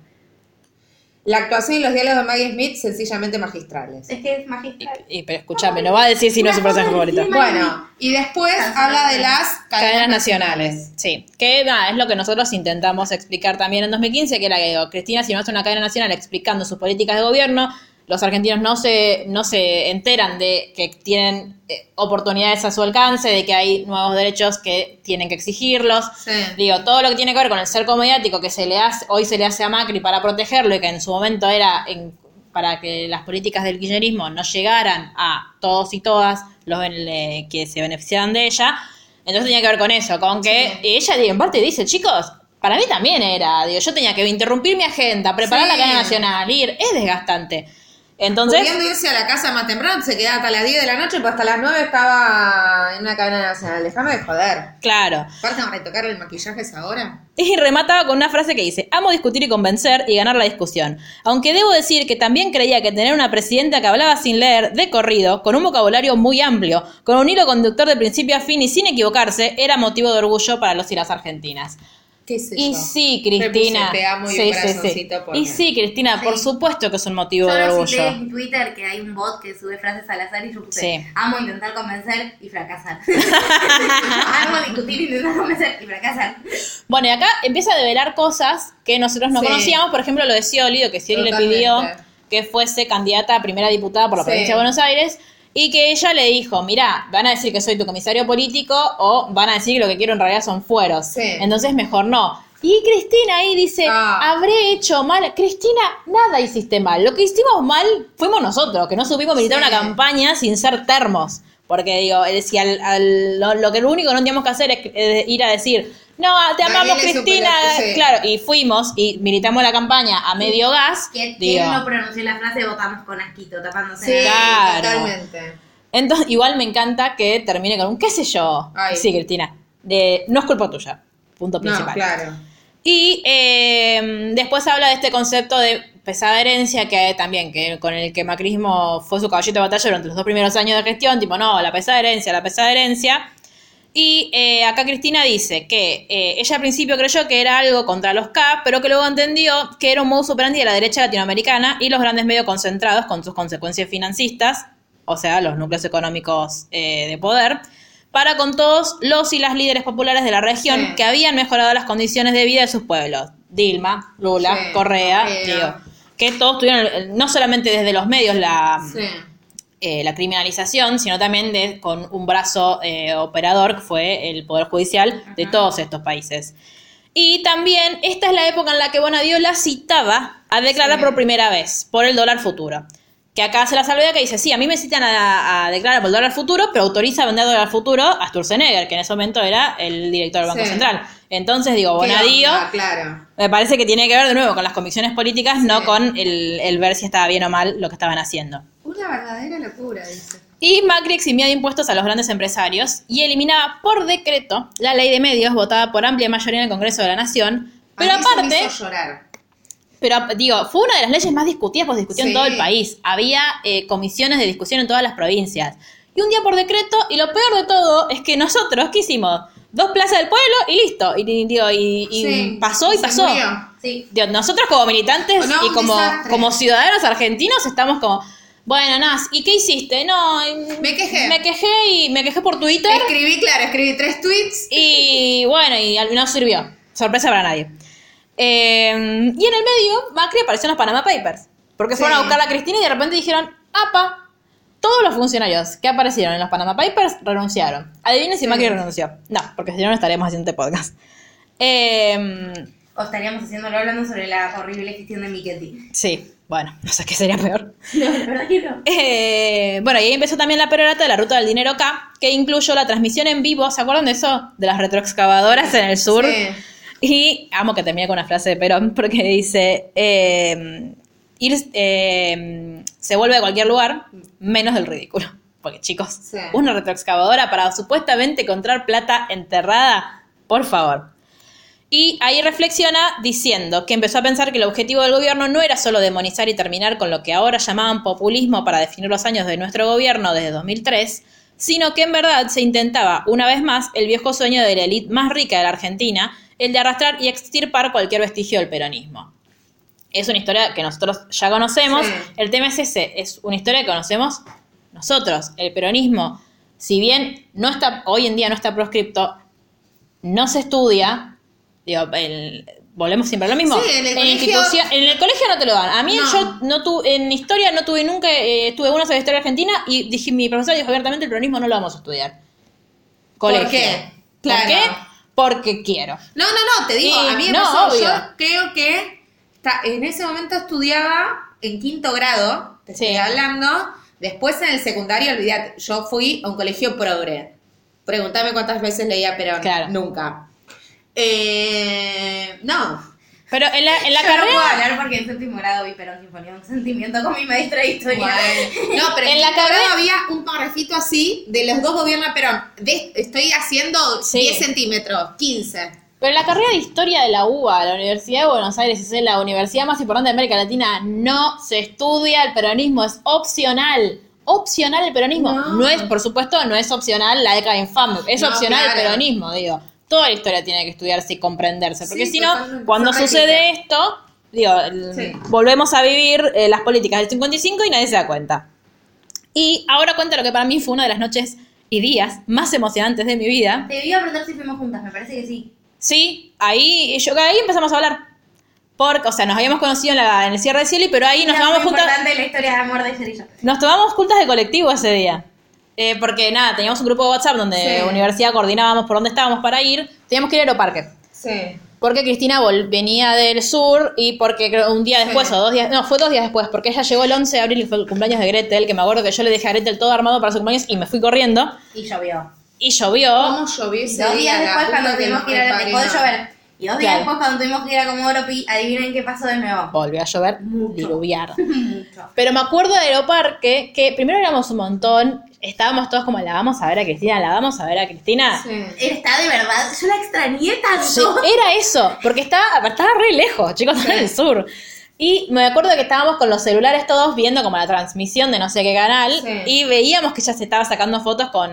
La actuación y los diálogos de Maggie Smith, sencillamente magistrales. Es que es Y, magistral. y- pero escúchame, no va a decir si no es su personaje favorito. Bueno, y después habla de las Cadenas nacionales, sí. Que nada, es lo que nosotros intentamos explicar también en 2015, que era que digo, Cristina, si no hace una cadena nacional explicando sus políticas de gobierno, los argentinos no se, no se enteran de que tienen eh, oportunidades a su alcance, de que hay nuevos derechos que tienen que exigirlos. Sí. Digo, todo lo que tiene que ver con el cerco mediático que se le hace, hoy se le hace a Macri para protegerlo y que en su momento era en- para que las políticas del kirchnerismo no llegaran a todos y todas los que se beneficiaran de ella. Entonces tenía que ver con eso, con que y ella digo, en parte dice, chicos, para mí también era, digo, yo tenía que interrumpir mi agenda, preparar Sí. la cadena nacional, ir, es desgastante. Entonces, Pudiendo irse a la casa más temprano, se quedaba hasta las 10 de la noche, pues hasta las 9 estaba en una cadena nacional. Déjame de joder. claro. Aparte, ¿van a retocar el maquillaje esa hora? Y remataba con una frase que dice, amo discutir y convencer y ganar la discusión. Aunque debo decir que también creía que tener una presidenta que hablaba sin leer, de corrido, con un vocabulario muy amplio, con un hilo conductor de principio a fin y sin equivocarse, era motivo de orgullo para los y las argentinas. ¿Qué sé Y yo? sí, Cristina. puse te amo y Sí, un sí, sí. por Y mí. sí, Cristina, por supuesto que es un motivo Yo de lo orgullo. en Twitter que hay un bot que sube frases al azar y yo puse Sí. amo intentar convencer y fracasar. amo discutir, intentar convencer y fracasar. Bueno, y acá empieza a develar cosas que nosotros no Sí. conocíamos, por ejemplo, lo de Scioli, que Scioli le pidió que fuese candidata a primera diputada por la Sí. provincia de Buenos Aires. Y que ella le dijo, mira, van a decir que soy tu comisario político o van a decir que lo que quiero en realidad son fueros. Sí. Entonces mejor no. Y Cristina ahí dice, Ah. habré hecho mal. Cristina, nada hiciste mal. Lo que hicimos mal fuimos nosotros, que no supimos militar Sí. una campaña sin ser termos. Porque digo, eh, si al, al- lo, lo que lo único que no teníamos que hacer es, eh, ir a decir, no, te Daniel amamos Cristina. sí. Claro, y fuimos y militamos la campaña a medio gas. ¿Quién, digo, quién no pronunció la frase votamos con asquito, tapándose Sí, la Claro. totalmente. Entonces, igual me encanta que termine con un qué sé yo. Ay. Sí, Cristina. De, no es culpa tuya. Punto No, principal. claro. Y eh, después habla de este concepto de pesada herencia que también, que con el que Macrismo fue su caballito de batalla durante los dos primeros años de gestión, tipo, no, la pesada herencia, la pesada herencia. Y eh, acá Cristina dice que eh, ella al principio creyó que era algo contra los CAP, pero que luego entendió que era un modus operandi de la derecha latinoamericana y los grandes medios concentrados con sus consecuencias financistas, o sea, los núcleos económicos eh, de poder, para con todos los y las líderes populares de la región Sí. que habían mejorado las condiciones de vida de sus pueblos. Dilma, Lula, Sí, Correa, Correa. digo, que todos tuvieron, no solamente desde los medios, la, Sí. Eh, la criminalización, sino también de, con un brazo eh, operador que fue el Poder Judicial de todos estos países. Y también esta es la época en la que Bonadiola citaba a declarar Sí. por primera vez por el dólar futuro. Que acá hace la salvedad que dice, sí, a mí me citan a, a declarar por el dólar futuro, pero autoriza a vender dólar futuro a Sturzenegger, que en ese momento era el director del Banco Sí. Central. Entonces digo, ¿Qué Bonadío... Claro. Me parece que tiene que ver de nuevo con las convicciones políticas, no con el, el ver si estaba bien o mal lo que estaban haciendo. Una verdadera locura, dice. Y Macri eximía de impuestos a los grandes empresarios y eliminaba por decreto la ley de medios votada por amplia mayoría en el Congreso de la Nación. Pero A mí eso me aparte, hizo llorar. pero digo, fue una de las leyes más discutidas, pues discutió en todo el país. Había eh, comisiones de discusión en todas las provincias. Y un día por decreto, y lo peor de todo es que nosotros, ¿qué hicimos? Dos plazas del pueblo y listo. Y, digo, y, y Sí, pasó y se pasó. murió. Sí. Digo, nosotros como militantes No, y como, desastre. como ciudadanos argentinos estamos como, bueno, Nas, ¿y qué hiciste? No, Me quejé. Me quejé y me quejé por Twitter Escribí, claro, escribí tres tweets. y bueno, y al- no sirvió. Sorpresa para nadie. Eh, y en el medio, Macri apareció en los Panama Papers. Porque fueron a buscar a Cristina y de repente dijeron, apa, todos los funcionarios que aparecieron en los Panama Papers renunciaron. Adivinen si Sí. Macri renunció. No, porque si no, no estaremos haciendo este podcast. Eh, O estaríamos haciéndolo hablando sobre la horrible gestión de Miquetti. sí, bueno, no sé qué sería peor. No, la verdad que no. Eh, bueno, y ahí empezó también la perorata de la ruta del dinero K, que incluyó la transmisión en vivo, ¿se acuerdan de eso? De las retroexcavadoras en el sur. Sí. Y amo que termine con una frase de Perón, porque dice, eh, ir, eh, se vuelve a cualquier lugar, menos del ridículo. Porque chicos, Sí. una retroexcavadora para supuestamente encontrar plata enterrada, por favor. Y ahí reflexiona diciendo que empezó a pensar que el objetivo del gobierno no era solo demonizar y terminar con lo que ahora llamaban populismo para definir los años de nuestro gobierno desde 2003, sino que en verdad se intentaba, una vez más, el viejo sueño de la élite más rica de la Argentina, el de arrastrar y extirpar cualquier vestigio del peronismo. Es una historia que nosotros ya conocemos. Sí. El tema es ese, es una historia que conocemos nosotros. El peronismo, si bien no está, hoy en día no está proscripto, no se estudia. Digo, el- volvemos siempre a lo mismo. Sí, en el colegio- en el colegio no te lo dan. A mí No. yo no tuve, en historia no tuve nunca, eh, tuve una sobre historia argentina y dije, mi profesor dijo abiertamente el peronismo no lo vamos a estudiar. Colegio. qué? ¿Por Claro. qué? Porque quiero. No, no, no, te digo, a mí no, pasó, obvio. yo creo que ta- en ese momento estudiaba en quinto grado, te Sí. estoy hablando, después en el secundario, olvídate, yo fui a un colegio progre. Pregúntame cuántas veces leía Perón. Claro. Nunca. Eh, no. Pero en la, en la Yo no puedo carrera... hablar porque en séptimo grado vi Perón Sinfonía, un sentimiento con mi maestra de historia. Bueno. No, pero en, En la carrera- había un parrafito así de los dos gobierna Perón. De- estoy haciendo Sí. 10 centímetros, 15. Pero en la carrera de historia de la UBA, la Universidad de Buenos Aires, es la universidad más importante de América Latina, no se estudia el peronismo, es opcional. Opcional el peronismo. No. No, es, por supuesto, no es opcional la década infame, es No, opcional el claro. peronismo, digo. Toda la historia tiene que estudiarse y comprenderse, porque Sí, si no, cuando sucede esto, digo, Sí. volvemos a vivir eh, las políticas del 55 y nadie se da cuenta. Y ahora cuenta lo que para mí fue una de las noches y días más emocionantes de mi vida. Te iba a preguntar si fuimos juntas, me parece que sí. Sí, ahí, yo, ahí empezamos a hablar. Porque, o sea, nos habíamos conocido en, la- en el cierre de Cielo, pero ahí nos tomamos juntas. la historia de amor de. Nos tomamos juntas de colectivo ese día. Eh, porque nada, teníamos un grupo de WhatsApp donde Sí. universidad coordinábamos por dónde estábamos para ir. Teníamos que ir a Aeroparque. Sí. Porque Cristina vol- venía del sur y porque creo un día Sí. después o dos días, no, fue dos días después, porque ella llegó el 11 de abril y fue el cumpleaños de Gretel, que me acuerdo que yo le dejé a Gretel todo armado para su cumpleaños y me fui corriendo Y llovió. y llovió. ¿Cómo llovió dos día? días después, cuando tuvimos que ir a reparió? dejó de llover. Y dos días Claro. después, cuando tuvimos que ir a Comodoro Pi, adivinen qué pasó de nuevo. Volvió a llover, Mucho. diluviar. Mucho. Pero me acuerdo de Aeroparque que primero éramos un montón, estábamos todos como la vamos a ver a Cristina, la vamos a ver a Cristina. Sí. Está de verdad, yo la extrañé tanto. Sí, era eso, porque estaba, estaba re lejos, chicos, estaba en el sur. Y me acuerdo que estábamos con los celulares todos viendo como la transmisión de no sé qué canal Sí. y veíamos que ella se estaba sacando fotos con...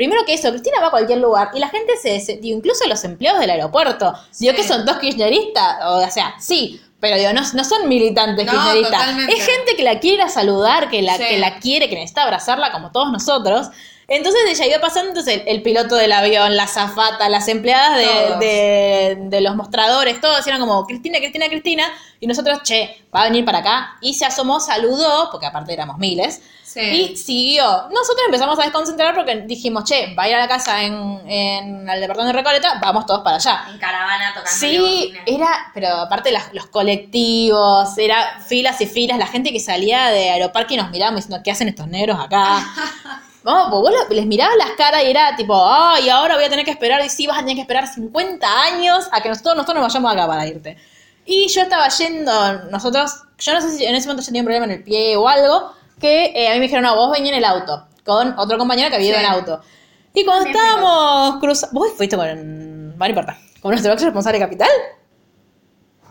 Primero que eso, Cristina va a cualquier lugar y la gente se... se- digo, incluso los empleados del aeropuerto. Digo que son dos kirchneristas, o sea, sí, pero digo, no, no son militantes No, kirchneristas. totalmente. Es gente que la quiere saludar, que la, Sí. que la quiere, que necesita abrazarla como todos nosotros. Entonces ella iba pasando, entonces el, el piloto del avión, la zafata, las empleadas de, de- de los mostradores, todos eran como Cristina, Cristina, Cristina, y nosotros, che, va a venir para acá, y se asomó, saludó, porque aparte éramos miles, Sí. y siguió. Nosotros empezamos a desconcentrar porque dijimos, che, va a ir a la casa en, en el departamento de Recoleta, vamos todos para allá. En caravana tocando Sí, era, pero aparte las- los colectivos, era filas y filas, la gente que salía de Aeroparque y nos miraba diciendo, ¿qué hacen estos negros acá? Vamos, pues vos les mirabas las caras y era tipo, ay, ahora voy a tener que esperar, y sí, vas a tener que esperar 50 años a que nosotros, nosotros nos vayamos acá para irte. Y yo estaba yendo, nosotros, yo no sé si en ese momento yo tenía un problema en el pie o algo, que eh, a mí me dijeron, no, vos venía en el auto, con otro compañero que había ido Sí. en auto. Y cuando estábamos cruzando, vos fuiste con, no importa, con nuestro ex responsable capital.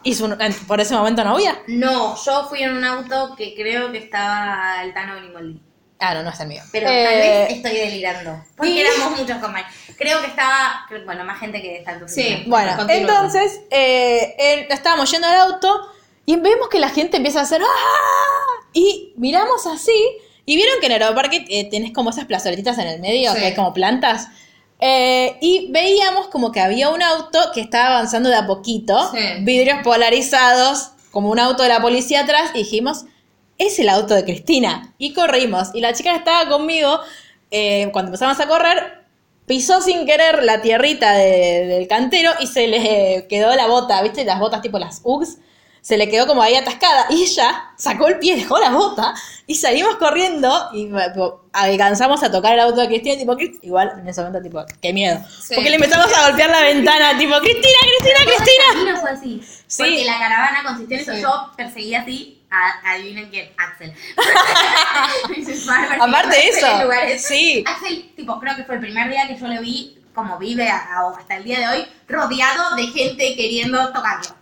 Y su, en- por ese momento novia. No, yo fui en un auto que creo que estaba el Tano Grimoldi. Ah, no, no es el mío. Pero tal Eh, vez estoy delirando. Porque y- éramos muchos compañeros. Creo que estaba, bueno, más gente que está en tu Sí. Bueno, entonces eh, eh, estábamos yendo al auto y vemos que la gente empieza a hacer ¡Ah! Y miramos así y vieron que en aeroparque eh, tenés como esas plazoletitas en el medio, Sí. que hay como plantas. Eh, y veíamos como que había un auto que estaba avanzando de a poquito, Sí. vidrios polarizados, como un auto de la policía atrás, y dijimos, es el auto de Cristina. Y corrimos. Y la chica que estaba conmigo, eh, cuando empezamos a correr, pisó sin querer la tierrita de- del cantero y se le quedó la bota, ¿viste? Las botas tipo las Uggs. Se le quedó como ahí atascada. Y ella sacó el pie, dejó la bota y salimos corriendo y tipo, alcanzamos a tocar el auto de Cristina. Tipo, igual en ese momento, tipo, qué miedo. Sí. Porque le empezamos a golpear la ventana, tipo, Cristina, Cristina, Cristina. Cristina fue así. Sí. Porque la caravana consistió en eso. Sí. Yo perseguía así a, adivinen quién, Axel. Aparte de eso, sí. Axel, tipo, creo que fue el primer día que yo le vi, como vive a- a- hasta el día de hoy, rodeado de gente queriendo tocarlo.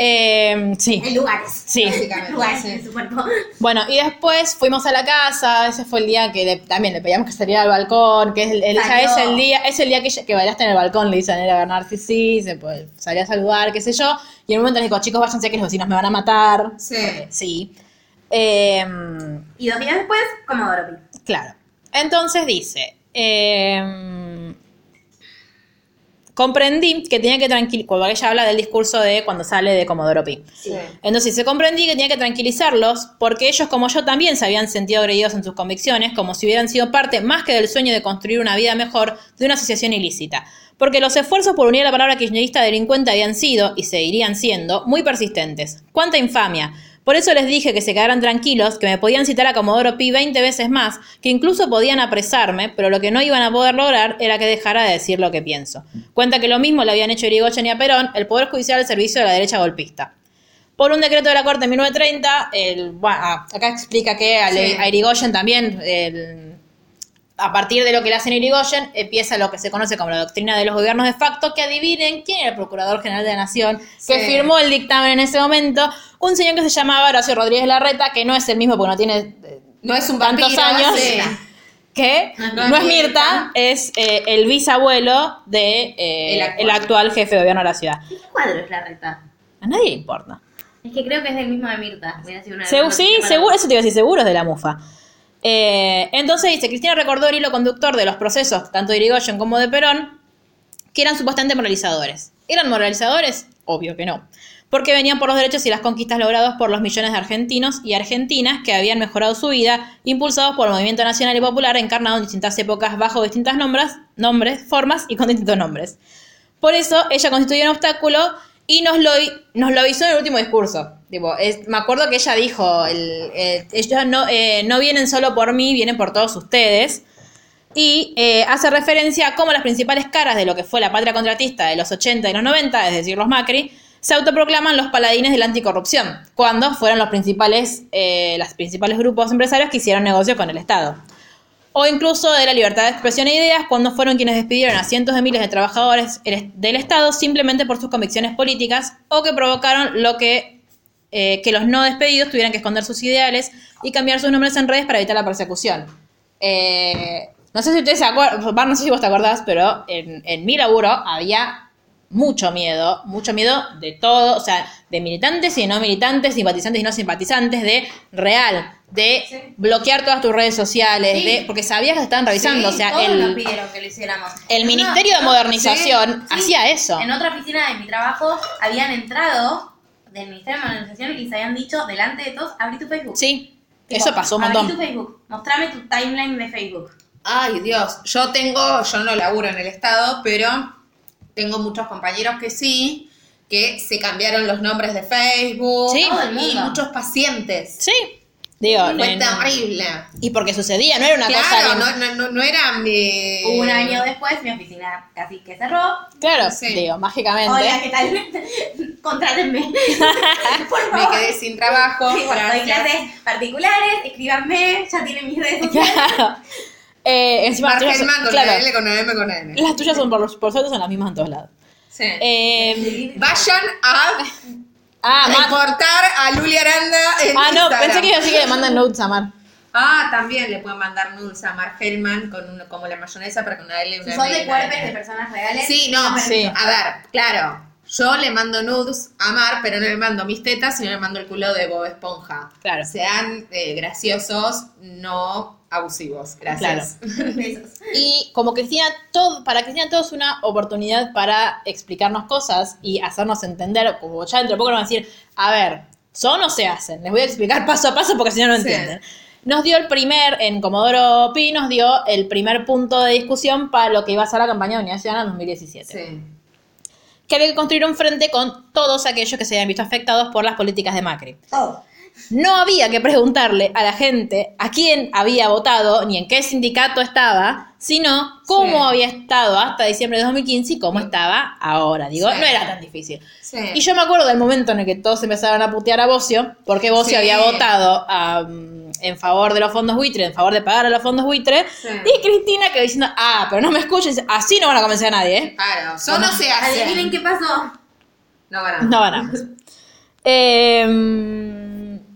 Eh, sí. En lugares. Sí. Básicamente, En lugares de su cuerpo. Bueno, y después fuimos a la casa, ese fue el día que le- también le pedíamos que saliera al balcón, que es el, el- ya Salió. es el día, es el día que, que bailaste en el balcón, le dicen a Bernard, sí, sí, se puede, salía a saludar, qué sé yo, y en un momento le dijo, chicos, váyanse que los vecinos me van a matar. Sí. Porque sí. Em, Y dos días después, Comodoro Pi. Claro. Entonces dice, em, comprendí que tenía que tranquilizar, cuando ella habla del discurso de cuando sale de Comodoro Pi. Sí. Entonces se comprendí que tenía que tranquilizarlos porque ellos como yo también se habían sentido agredidos en sus convicciones, como si hubieran sido parte más que del sueño de construir una vida mejor de una asociación ilícita. Porque los esfuerzos por unir la palabra kirchnerista delincuente habían sido, y seguirían siendo, muy persistentes. ¡Cuánta infamia! Por eso les dije que se quedaran tranquilos, que me podían citar a Comodoro Pi 20 veces más, que incluso podían apresarme, pero lo que no iban a poder lograr era que dejara de decir lo que pienso. Cuenta que lo mismo le habían hecho a Irigoyen y a Perón, el Poder Judicial al servicio de la derecha golpista. Por un decreto de la Corte en 1930, el, bueno, ah, acá explica que a, Le- Sí. a Irigoyen también, el- a partir de lo que le hacen Irigoyen, empieza lo que se conoce como la doctrina de los gobiernos de facto, que adivinen quién era el Procurador General de la Nación, que Sí. firmó el dictamen en ese momento, un señor que se llamaba Horacio Rodríguez Larreta, que no es el mismo porque no tiene eh, No es un tantos vampiro, años, sí. que No es no es Mirta. Mirta, es eh, el bisabuelo de eh, El el, actual. jefe de gobierno de la ciudad. ¿Qué cuadro es la reta? A nadie le importa. Es que creo que es del mismo de Mirta. Una Segu- sí, seguro, eso te iba a decir, seguro es de la mufa. Eh, entonces dice, Cristina recordó el hilo conductor de los procesos, tanto de Irigoyen como de Perón, que eran supuestamente moralizadores. ¿Eran moralizadores? Obvio que no. porque venían por los derechos y las conquistas logrados por los millones de argentinos y argentinas que habían mejorado su vida, impulsados por el movimiento nacional y popular, encarnado en distintas épocas bajo distintas nombres, nombres, formas y con distintos nombres. Por eso ella constituyó un obstáculo y nos lo, nos lo avisó en el último discurso. Tipo, me acuerdo que ella dijo, el- ellos no, eh, no vienen solo por mí, vienen por todos ustedes. Y eh, hace referencia a cómo las principales caras de lo que fue la patria contratista de los 80 y los 90, es decir, los Macri, se autoproclaman los paladines de la anticorrupción, cuando fueron los principales, eh, los principales grupos empresarios que hicieron negocios con el Estado. O incluso de la libertad de expresión e ideas, cuando fueron quienes despidieron a cientos de miles de trabajadores el- del Estado simplemente por sus convicciones políticas, o que provocaron lo que, eh, que los no despedidos tuvieran que esconder sus ideales y cambiar sus nombres en redes para evitar la persecución. Eh, no sé si ustedes se acuerdan, no sé si vos te acordás, pero en, en mi laburo había mucho miedo, mucho miedo de todo, o sea, de militantes y de no militantes, simpatizantes y no simpatizantes, de real, de Sí. bloquear todas tus redes sociales, Sí. de porque sabías que estaban revisando, Sí, o sea, todos nos el, pidieron que lo hiciéramos. el Ministerio de Modernización Sí, hacía eso. En otra oficina de mi trabajo habían entrado del Ministerio de Modernización y les habían dicho delante de todos, abrí tu Facebook. Sí, Tipo, eso pasó un Abrí montón. tu Facebook, mostrame tu timeline de Facebook. Ay, Dios. Yo tengo, yo no laburo en el Estado, pero tengo muchos compañeros que sí, que se cambiaron los nombres de Facebook. Sí. Y mundo. muchos pacientes. Sí, digo, Fue en- terrible. y porque sucedía, no era una cosa Claro, bien- no, no, no, no era mi... Un año después mi oficina casi que cerró. Claro, Sí. digo, mágicamente. Hola, ¿qué tal? Contrátenme. Por Me favor. quedé sin trabajo. Sí, bueno, doy clases particulares, escríbanme, ya tienen mis redes sociales. Claro. Eh, encima las tuyas, son- Margelman con claro, L, con M, con N. las tuyas son por, por suerte son las mismas en todos lados. Sí. Eh, Vayan a ah, reportar a Luli Aranda en ah, no, Instagram. pensé que iba a decir que le mandan notes a Mar. Ah, también le pueden mandar nudes a Mark Hellman con una, como la mayonesa para con una L Si una son de cuerpos de personas reales. Sí, no, Sí. A ver, claro. Yo le mando nudes a Mar, pero no le mando mis tetas, sino le mando el culo de Bob Esponja. Claro. Sean eh, graciosos, no abusivos. Gracias. Besos. Y como Cristina, todo, para Cristina todo es una oportunidad para explicarnos cosas y hacernos entender, como ya entre poco nos van a decir, a ver, son o se hacen. Les voy a explicar paso a paso porque si no no Sí. entienden. Nos dio el primer, en Comodoro Pi, nos dio el primer punto de discusión para lo que iba a ser la campaña de Unidad Ciudadana 2017. Sí. Que había que construir un frente con todos aquellos que se habían visto afectados por las políticas de Macri. Todo. No había que preguntarle a la gente a quién había votado ni en qué sindicato estaba, sino cómo Sí. había estado hasta diciembre de 2015 y cómo estaba ahora. Digo, Sí. no era tan difícil. Sí. Y yo me acuerdo del momento en el que todos empezaron a putear a Bocio, porque Bocio había votado en favor de los fondos buitre, en favor de pagar a los fondos buitre, y Cristina que diciendo, ah, pero no me escuches, así no van a convencer a nadie, ¿eh? Claro, son no se hacen. Adivinen qué pasó. No van a. No ganamos. Eh,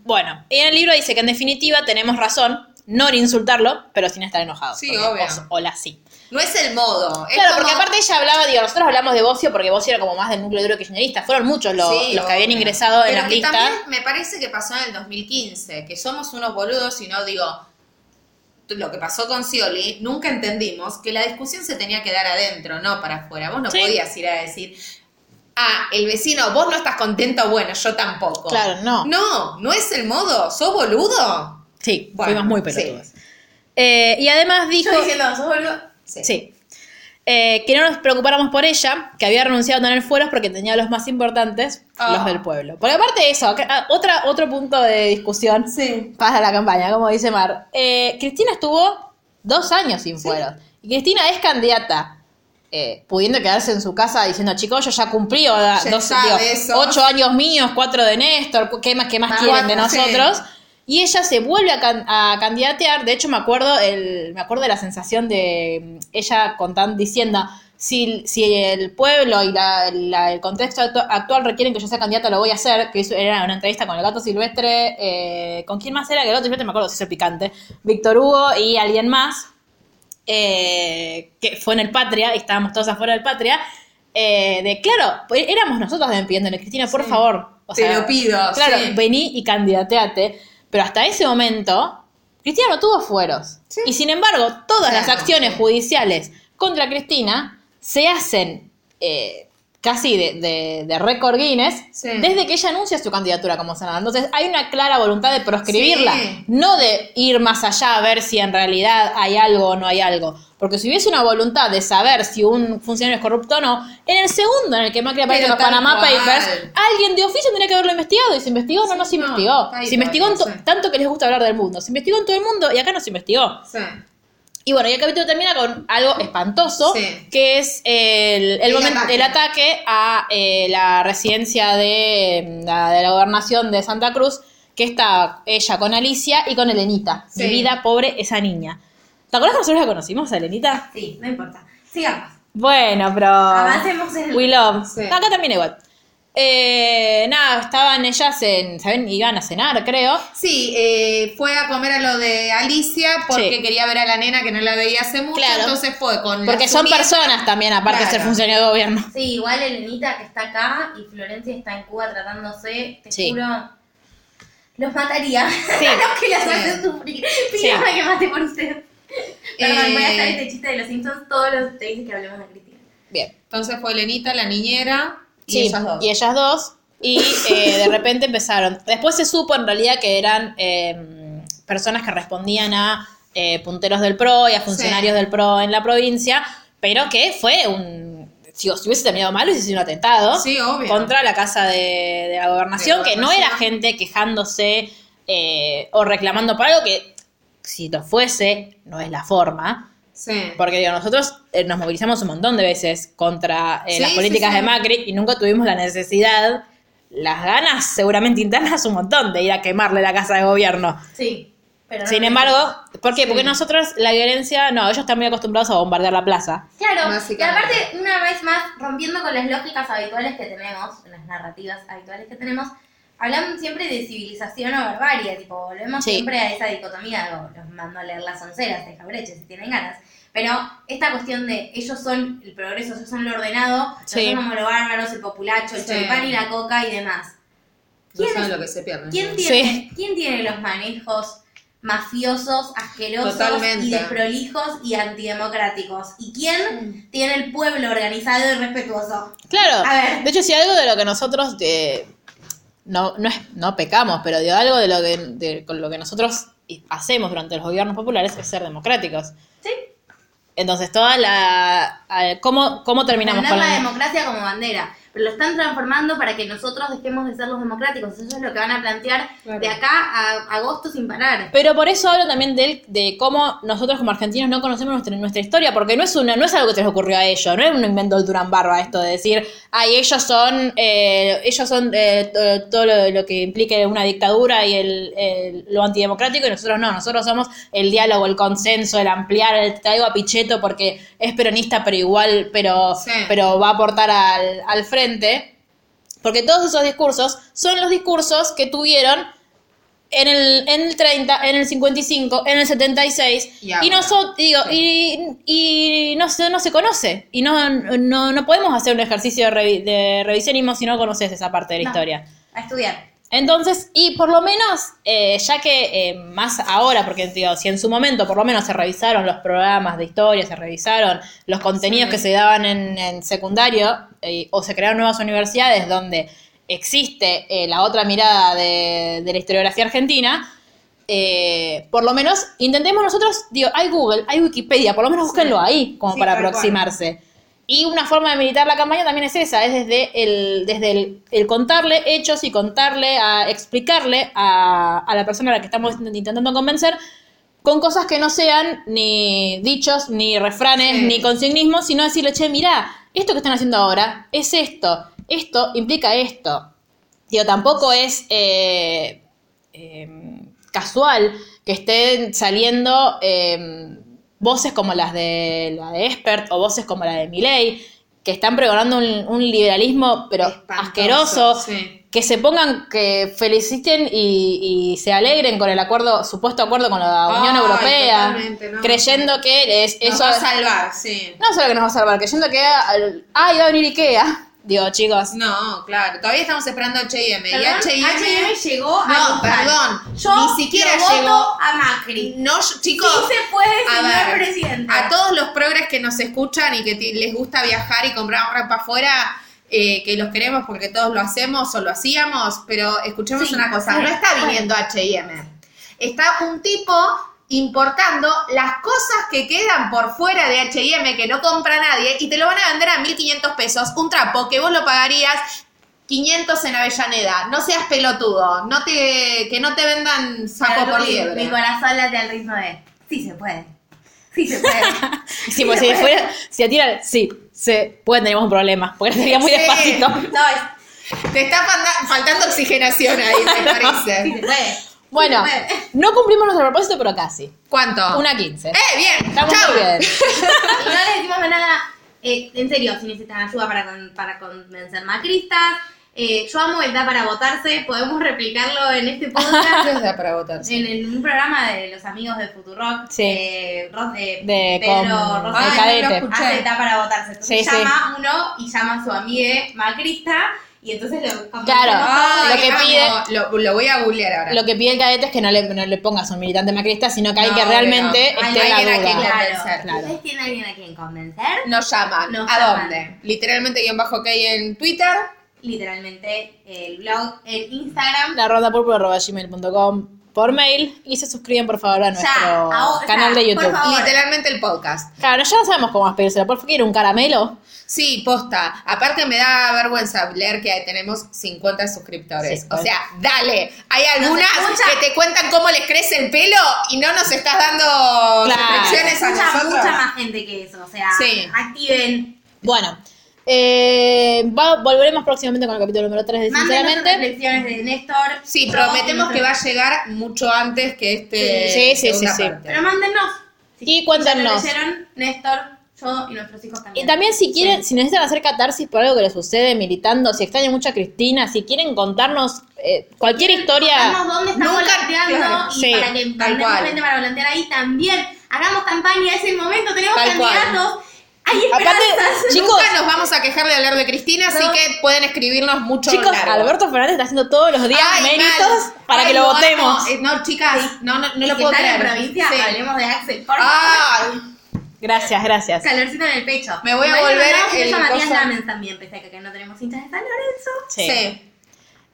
bueno, en el libro dice que en definitiva tenemos razón, no en insultarlo, pero sin estar enojados. Sí, obvio. os- Hola, sí. No es el modo. es Claro, como- porque aparte ella hablaba, digo, nosotros hablamos de Bocio porque Bocio era como más del núcleo duro kirchnerista. Fueron muchos los, Sí, los que habían ingresado en Pero las que listas. también me parece que pasó en el 2015, que somos unos boludos y no digo lo que pasó con Scioli, nunca entendimos que la discusión se tenía que dar adentro, no para afuera. Vos no Sí. podías ir a decir, ah, el vecino, vos no estás contento, bueno, yo tampoco. Claro, no. No, no es el modo, sos boludo. Sí, Bueno, fuimos muy pelotudos. Eh, y además dijo... Yo diciendo, boludo. Sí. Eh, que no nos preocupáramos por ella, que había renunciado a tener fueros porque tenía los más importantes, Ah. los del pueblo. Porque aparte de eso, acá- ah, otra, otro punto de discusión Sí. para la campaña, como dice Mar. Eh, Cristina estuvo dos años sin fueros. Y Cristina es candidata. eh, pudiendo quedarse en su casa diciendo, chicos, yo ya cumplí o Ya dos, digo, ocho años míos, cuatro de Néstor, ¿qué más, qué más Más quieren de cuatro, sí. Y ella se vuelve a, can- a candidatear. De hecho, me acuerdo el, me acuerdo de la sensación de mm, ella contando, diciendo, si, si el pueblo y la- la- el contexto actu- actual requieren que yo sea candidata, lo voy a hacer. Que era una entrevista con el gato silvestre. eh, ¿Con quién más era? Que el gato silvestre me acuerdo, se hizo picante. Víctor Hugo y alguien más. eh, que fue en el Patria, y estábamos todos afuera del Patria. eh, de claro, pues éramos nosotros también pidiéndole, Cristina, por Sí. favor. O Te lo pido, Claro, sí. vení y candidateate. Pero hasta ese momento, Cristina no tuvo fueros. Sí. Y sin embargo, todas Claro, las acciones judiciales contra Cristina se hacen eh, casi de, de, de récord Guinness, Sí. desde que ella anuncia su candidatura como senadora. Entonces hay una clara voluntad de proscribirla, Sí. no de ir más allá a ver si en realidad hay algo o no hay algo. Porque si hubiese una voluntad de saber si un funcionario es corrupto o no, en el segundo en el que Macri aparece en los Panama cual. Papers, alguien de oficio tendría que haberlo investigado. Y se investigó, no, no se no, investigó. Se investigó en sí. tanto que les gusta hablar del mundo. Se investigó en todo el mundo y acá no se investigó. Sí. Y bueno, y el capítulo termina con algo espantoso, Sí. que es el, el, El momento- ataque. el ataque a eh, la residencia de mm, la, de la gobernación de Santa Cruz, que está ella con Alicia y con Elenita. Sí. Mi vida, pobre esa niña. ¿Te acuerdas que nosotros la conocimos a Elenita? Sí, no importa. Sigamos. Bueno, pero... Avancemos el- We love. Sí. Acá también igual. Eh, nada, estaban ellas en... ¿Saben? Iban a cenar, creo. Sí, eh, fue a comer a lo de Alicia porque Sí. quería ver a la nena que no la veía hace mucho, Claro. entonces fue con Porque son personas también, aparte de ser funcionario de gobierno. Sí, igual Elenita que está acá y Florencia está en Cuba tratándose, te Sí. juro, los mataría. Sí. A los que las Sí. hacen sufrir. Pídame que mate por usted. Perdón, Eh, voy a hacer este chiste de los Simpsons todos los te dicen que hablemos de Cristina. Bien. Entonces fue Lenita, la niñera y Sí, ellas dos. y ellas dos. Y eh, de repente empezaron. Después se supo en realidad que eran eh, personas que respondían a eh, punteros del PRO y a funcionarios Sí. del PRO en la provincia, pero que fue un. Si, si hubiese terminado mal, hubiese sido un atentado Sí, obvio. contra la casa de, de la gobernación, que no era gente quejándose eh, o reclamando por algo que, si lo fuese, no es la forma. Sí. Porque digo, nosotros eh, nos movilizamos un montón de veces contra eh, Sí, las políticas sí. de Macri y nunca tuvimos la necesidad, las ganas seguramente internas un montón de ir a quemarle la casa de gobierno. Sí, pero Sin embargo, ¿por qué? Sí. Porque nosotros la violencia, no, ellos están muy acostumbrados a bombardear la plaza. Claro, y aparte, una vez más, rompiendo con las lógicas habituales que tenemos, las narrativas habituales que tenemos, hablamos siempre de civilización o barbarie, tipo, volvemos Sí. siempre a esa dicotomía, lo- los mando a leer las onceras de Jaureche si tienen ganas. Pero esta cuestión de ellos son el progreso, ellos son lo ordenado, Sí. nosotros somos los bárbaros, el populacho, el Sí. choripán y la coca y demás. No ¿Quién saben es- lo que se pierde. ¿Quién ¿no? tiene, ¿Quién tiene los manejos mafiosos, asquerosos Totalmente. y desprolijos y antidemocráticos? ¿Y quién tiene el pueblo organizado y respetuoso? Claro. A ver. De hecho, si algo de lo que nosotros eh, no, no, es, no pecamos, pero de algo de lo, de, de- con lo que nosotros hacemos durante los gobiernos populares es ser democráticos. Sí. Entonces, toda la... a- ¿Cómo, cómo terminamos Poner con la la... democracia como bandera. Pero lo están transformando para que nosotros dejemos de ser los democráticos. Eso es lo que van a plantear Claro. de acá a agosto sin parar. Pero por eso hablo también de, de cómo nosotros como argentinos no conocemos nuestra, nuestra historia, porque no es una, no es algo que se les ocurrió a ellos, no es un invento del Durán Barba esto de decir, ay, ellos son, eh, ellos son eh, to- todo lo, lo que implique una dictadura y el, el- lo antidemocrático, y nosotros no, nosotros somos el diálogo, el consenso, el ampliar, el traigo a Pichetto porque es peronista, pero igual, pero, Sí. pero va a aportar al, al frente. Porque todos esos discursos son los discursos que tuvieron en el, en el 30, en el 55, en el 76. Y Y, nosotros, digo, y, y no, se, no se conoce. Y no, no, no podemos hacer un ejercicio de, revi- de revisionismo si no conoces esa parte de la No. historia. A estudiar. Entonces, y por lo menos, eh, ya que eh, más ahora, porque digo, si en su momento por lo menos se revisaron los programas de historia, se revisaron los contenidos Sí. que se daban en, en secundario, eh, o se crearon nuevas universidades donde existe eh, la otra mirada de, de la historiografía argentina, eh, por lo menos intentemos nosotros, digo, hay Google, hay Wikipedia, por lo menos búsquenlo ahí, como Sí, para cual. Y una forma de militar la campaña también es esa, es desde el, desde el, el contarle hechos y contarle, a explicarle a, a la persona a la que estamos intentando convencer con cosas que no sean ni dichos, ni refranes, Sí. ni consignismos, sino decirle, che, mirá, esto que están haciendo ahora es esto, esto implica esto. Digo, tampoco es eh, eh, casual que estén saliendo eh, voces como las de la de Expert o voces como la de Milei, que están pregonando un, un liberalismo pero Espantoso, asqueroso, sí. que se pongan, que feliciten y, y se alegren con el acuerdo, supuesto acuerdo con la Unión Ay, Europea, no. creyendo que es Nos eso va a salvar, sí. no solo que nos va a salvar, creyendo que ah, iba a venir Ikea. Digo, chicos, No, claro. Todavía estamos esperando H&M. Y H&M... H&M llegó a No, perdón. Yo Ni siquiera voto llegó... a Macri. No, chicos... sí se puede, a señor ver, presidente. A todos los progres que nos escuchan y que les gusta viajar y comprar ropa afuera, eh, que los queremos porque todos lo hacemos o lo hacíamos, pero escuchemos Sí, una cosa, sí, no está viniendo H&M. Está un tipo importando las cosas que quedan por fuera de H&M que no compra nadie y te lo van a vender a 1500 pesos, un trapo que vos lo pagarías 500 en Avellaneda. No seas pelotudo, no te que no te vendan sapo por liebre. Mi corazón late al ritmo de. Sí se puede. Sí se puede. Sí, pues si fuera, si atira, sí, se puede, tenemos un problema, porque sería muy Sí. despacito. no, es. Te está faltando oxigenación ahí, me Sí parece. se puede. Bueno, no cumplimos nuestro propósito, pero casi. ¿Cuánto? Una 15. ¡Eh, bien! Estamos ¡Chau! muy bien. Y no les decimos nada. eh, en serio, si necesitan ayuda para, con- para convencer macristas. Eh, yo amo el da para votarse. Podemos replicarlo en este podcast. ¿Qué da para votar? En, en un programa de los amigos de Futurock, Sí. eh, Ros- eh, De- Pedro Rosa Ay, de no lo cadete. escuché. hace da para votarse. Entonces Sí, sí. llama uno y llama a su amiga macrista y entonces lo Claro. Ay, Lo que amo. pide- Lo, lo voy a googlear ahora. Lo que pide el cadete es que no le, no le pongas un militante macrista, sino que hay No, que realmente obvio. esté Hay alguien la a quien duda. convencer. Claro. ¿Ustedes tienen alguien a quien convencer? Nos llaman. Nos ¿A llaman. dónde? Literalmente guion bajo ok en Twitter. Literalmente el blog en Instagram. La ronda gmail.com por mail y se suscriben por favor a nuestro canal de por YouTube. favor. Literalmente el podcast. Claro, ya no sabemos cómo más pedírselo. ¿Por favor un caramelo? Sí, posta. Aparte me da vergüenza leer que tenemos 50 suscriptores. Sí, o sea, dale. Hay algunas que te cuentan cómo les crece el pelo y no nos estás dando Claro. suscripciones a Mucha, nosotros. mucha más gente que eso. O sea, Sí. activen. Bueno, eh, va- volveremos próximamente con el capítulo número 3 de Mándenos Sinceramente. reflexiones de Néstor. Sí, prometemos que va a llegar mucho antes que este Sí, sí, sí, sí. parte. Pero mándennos. Y cuéntenos. Leyeron, Néstor, yo y nuestros hijos también. Y también si quieren, si necesitan hacer catarsis por algo que les sucede militando, si extrañan mucho a Cristina, si quieren contarnos eh, cualquier historia, Contarnos dónde están claro, y sí, para que tal cual. para volantear ahí también. Hagamos campaña, es el momento, tenemos Tal cual. Aparte, chicos, Nunca nos vamos a quejar de hablar de Cristina, así No. que pueden escribirnos mucho chicos, largo. Alberto Fernández está haciendo todos los días Ay, méritos mal. para Ay, que lo, amo. votemos. Eh, no, chicas, no, no, no Y lo que puedo están en creer. provincia, Sí. hablemos de Axel. Por favor. Gracias, gracias. Calorcito en el pecho. Me voy a Bueno, volver el a Matías Lamens también, pese a que acá no tenemos hinchas de San Lorenzo. Sí. sí.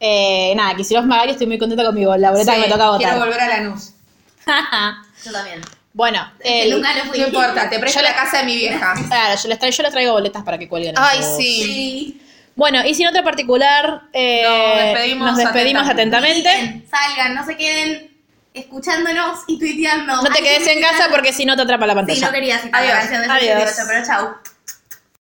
Eh, nada, Kicillof Magari, estoy muy contenta con mi boleta Sí, que me toca votar. Quiero volver a Lanús. Yo también. Bueno, Que el- nunca lo fui. No importa, te presto Yo la casa de mi vieja. claro, yo les, traigo, yo les traigo boletas para que cuelguen. en Ay, sí. Sí. Bueno, y sin otra particular, eh, Nos despedimos nos despedimos atentamente. salgan, no se queden escuchándonos y tuiteando. No te Ay, quedes sí, en casa porque si no te atrapa la Sí, pantalla. no quería citar Adiós. la canción de Adiós. 78, pero chau.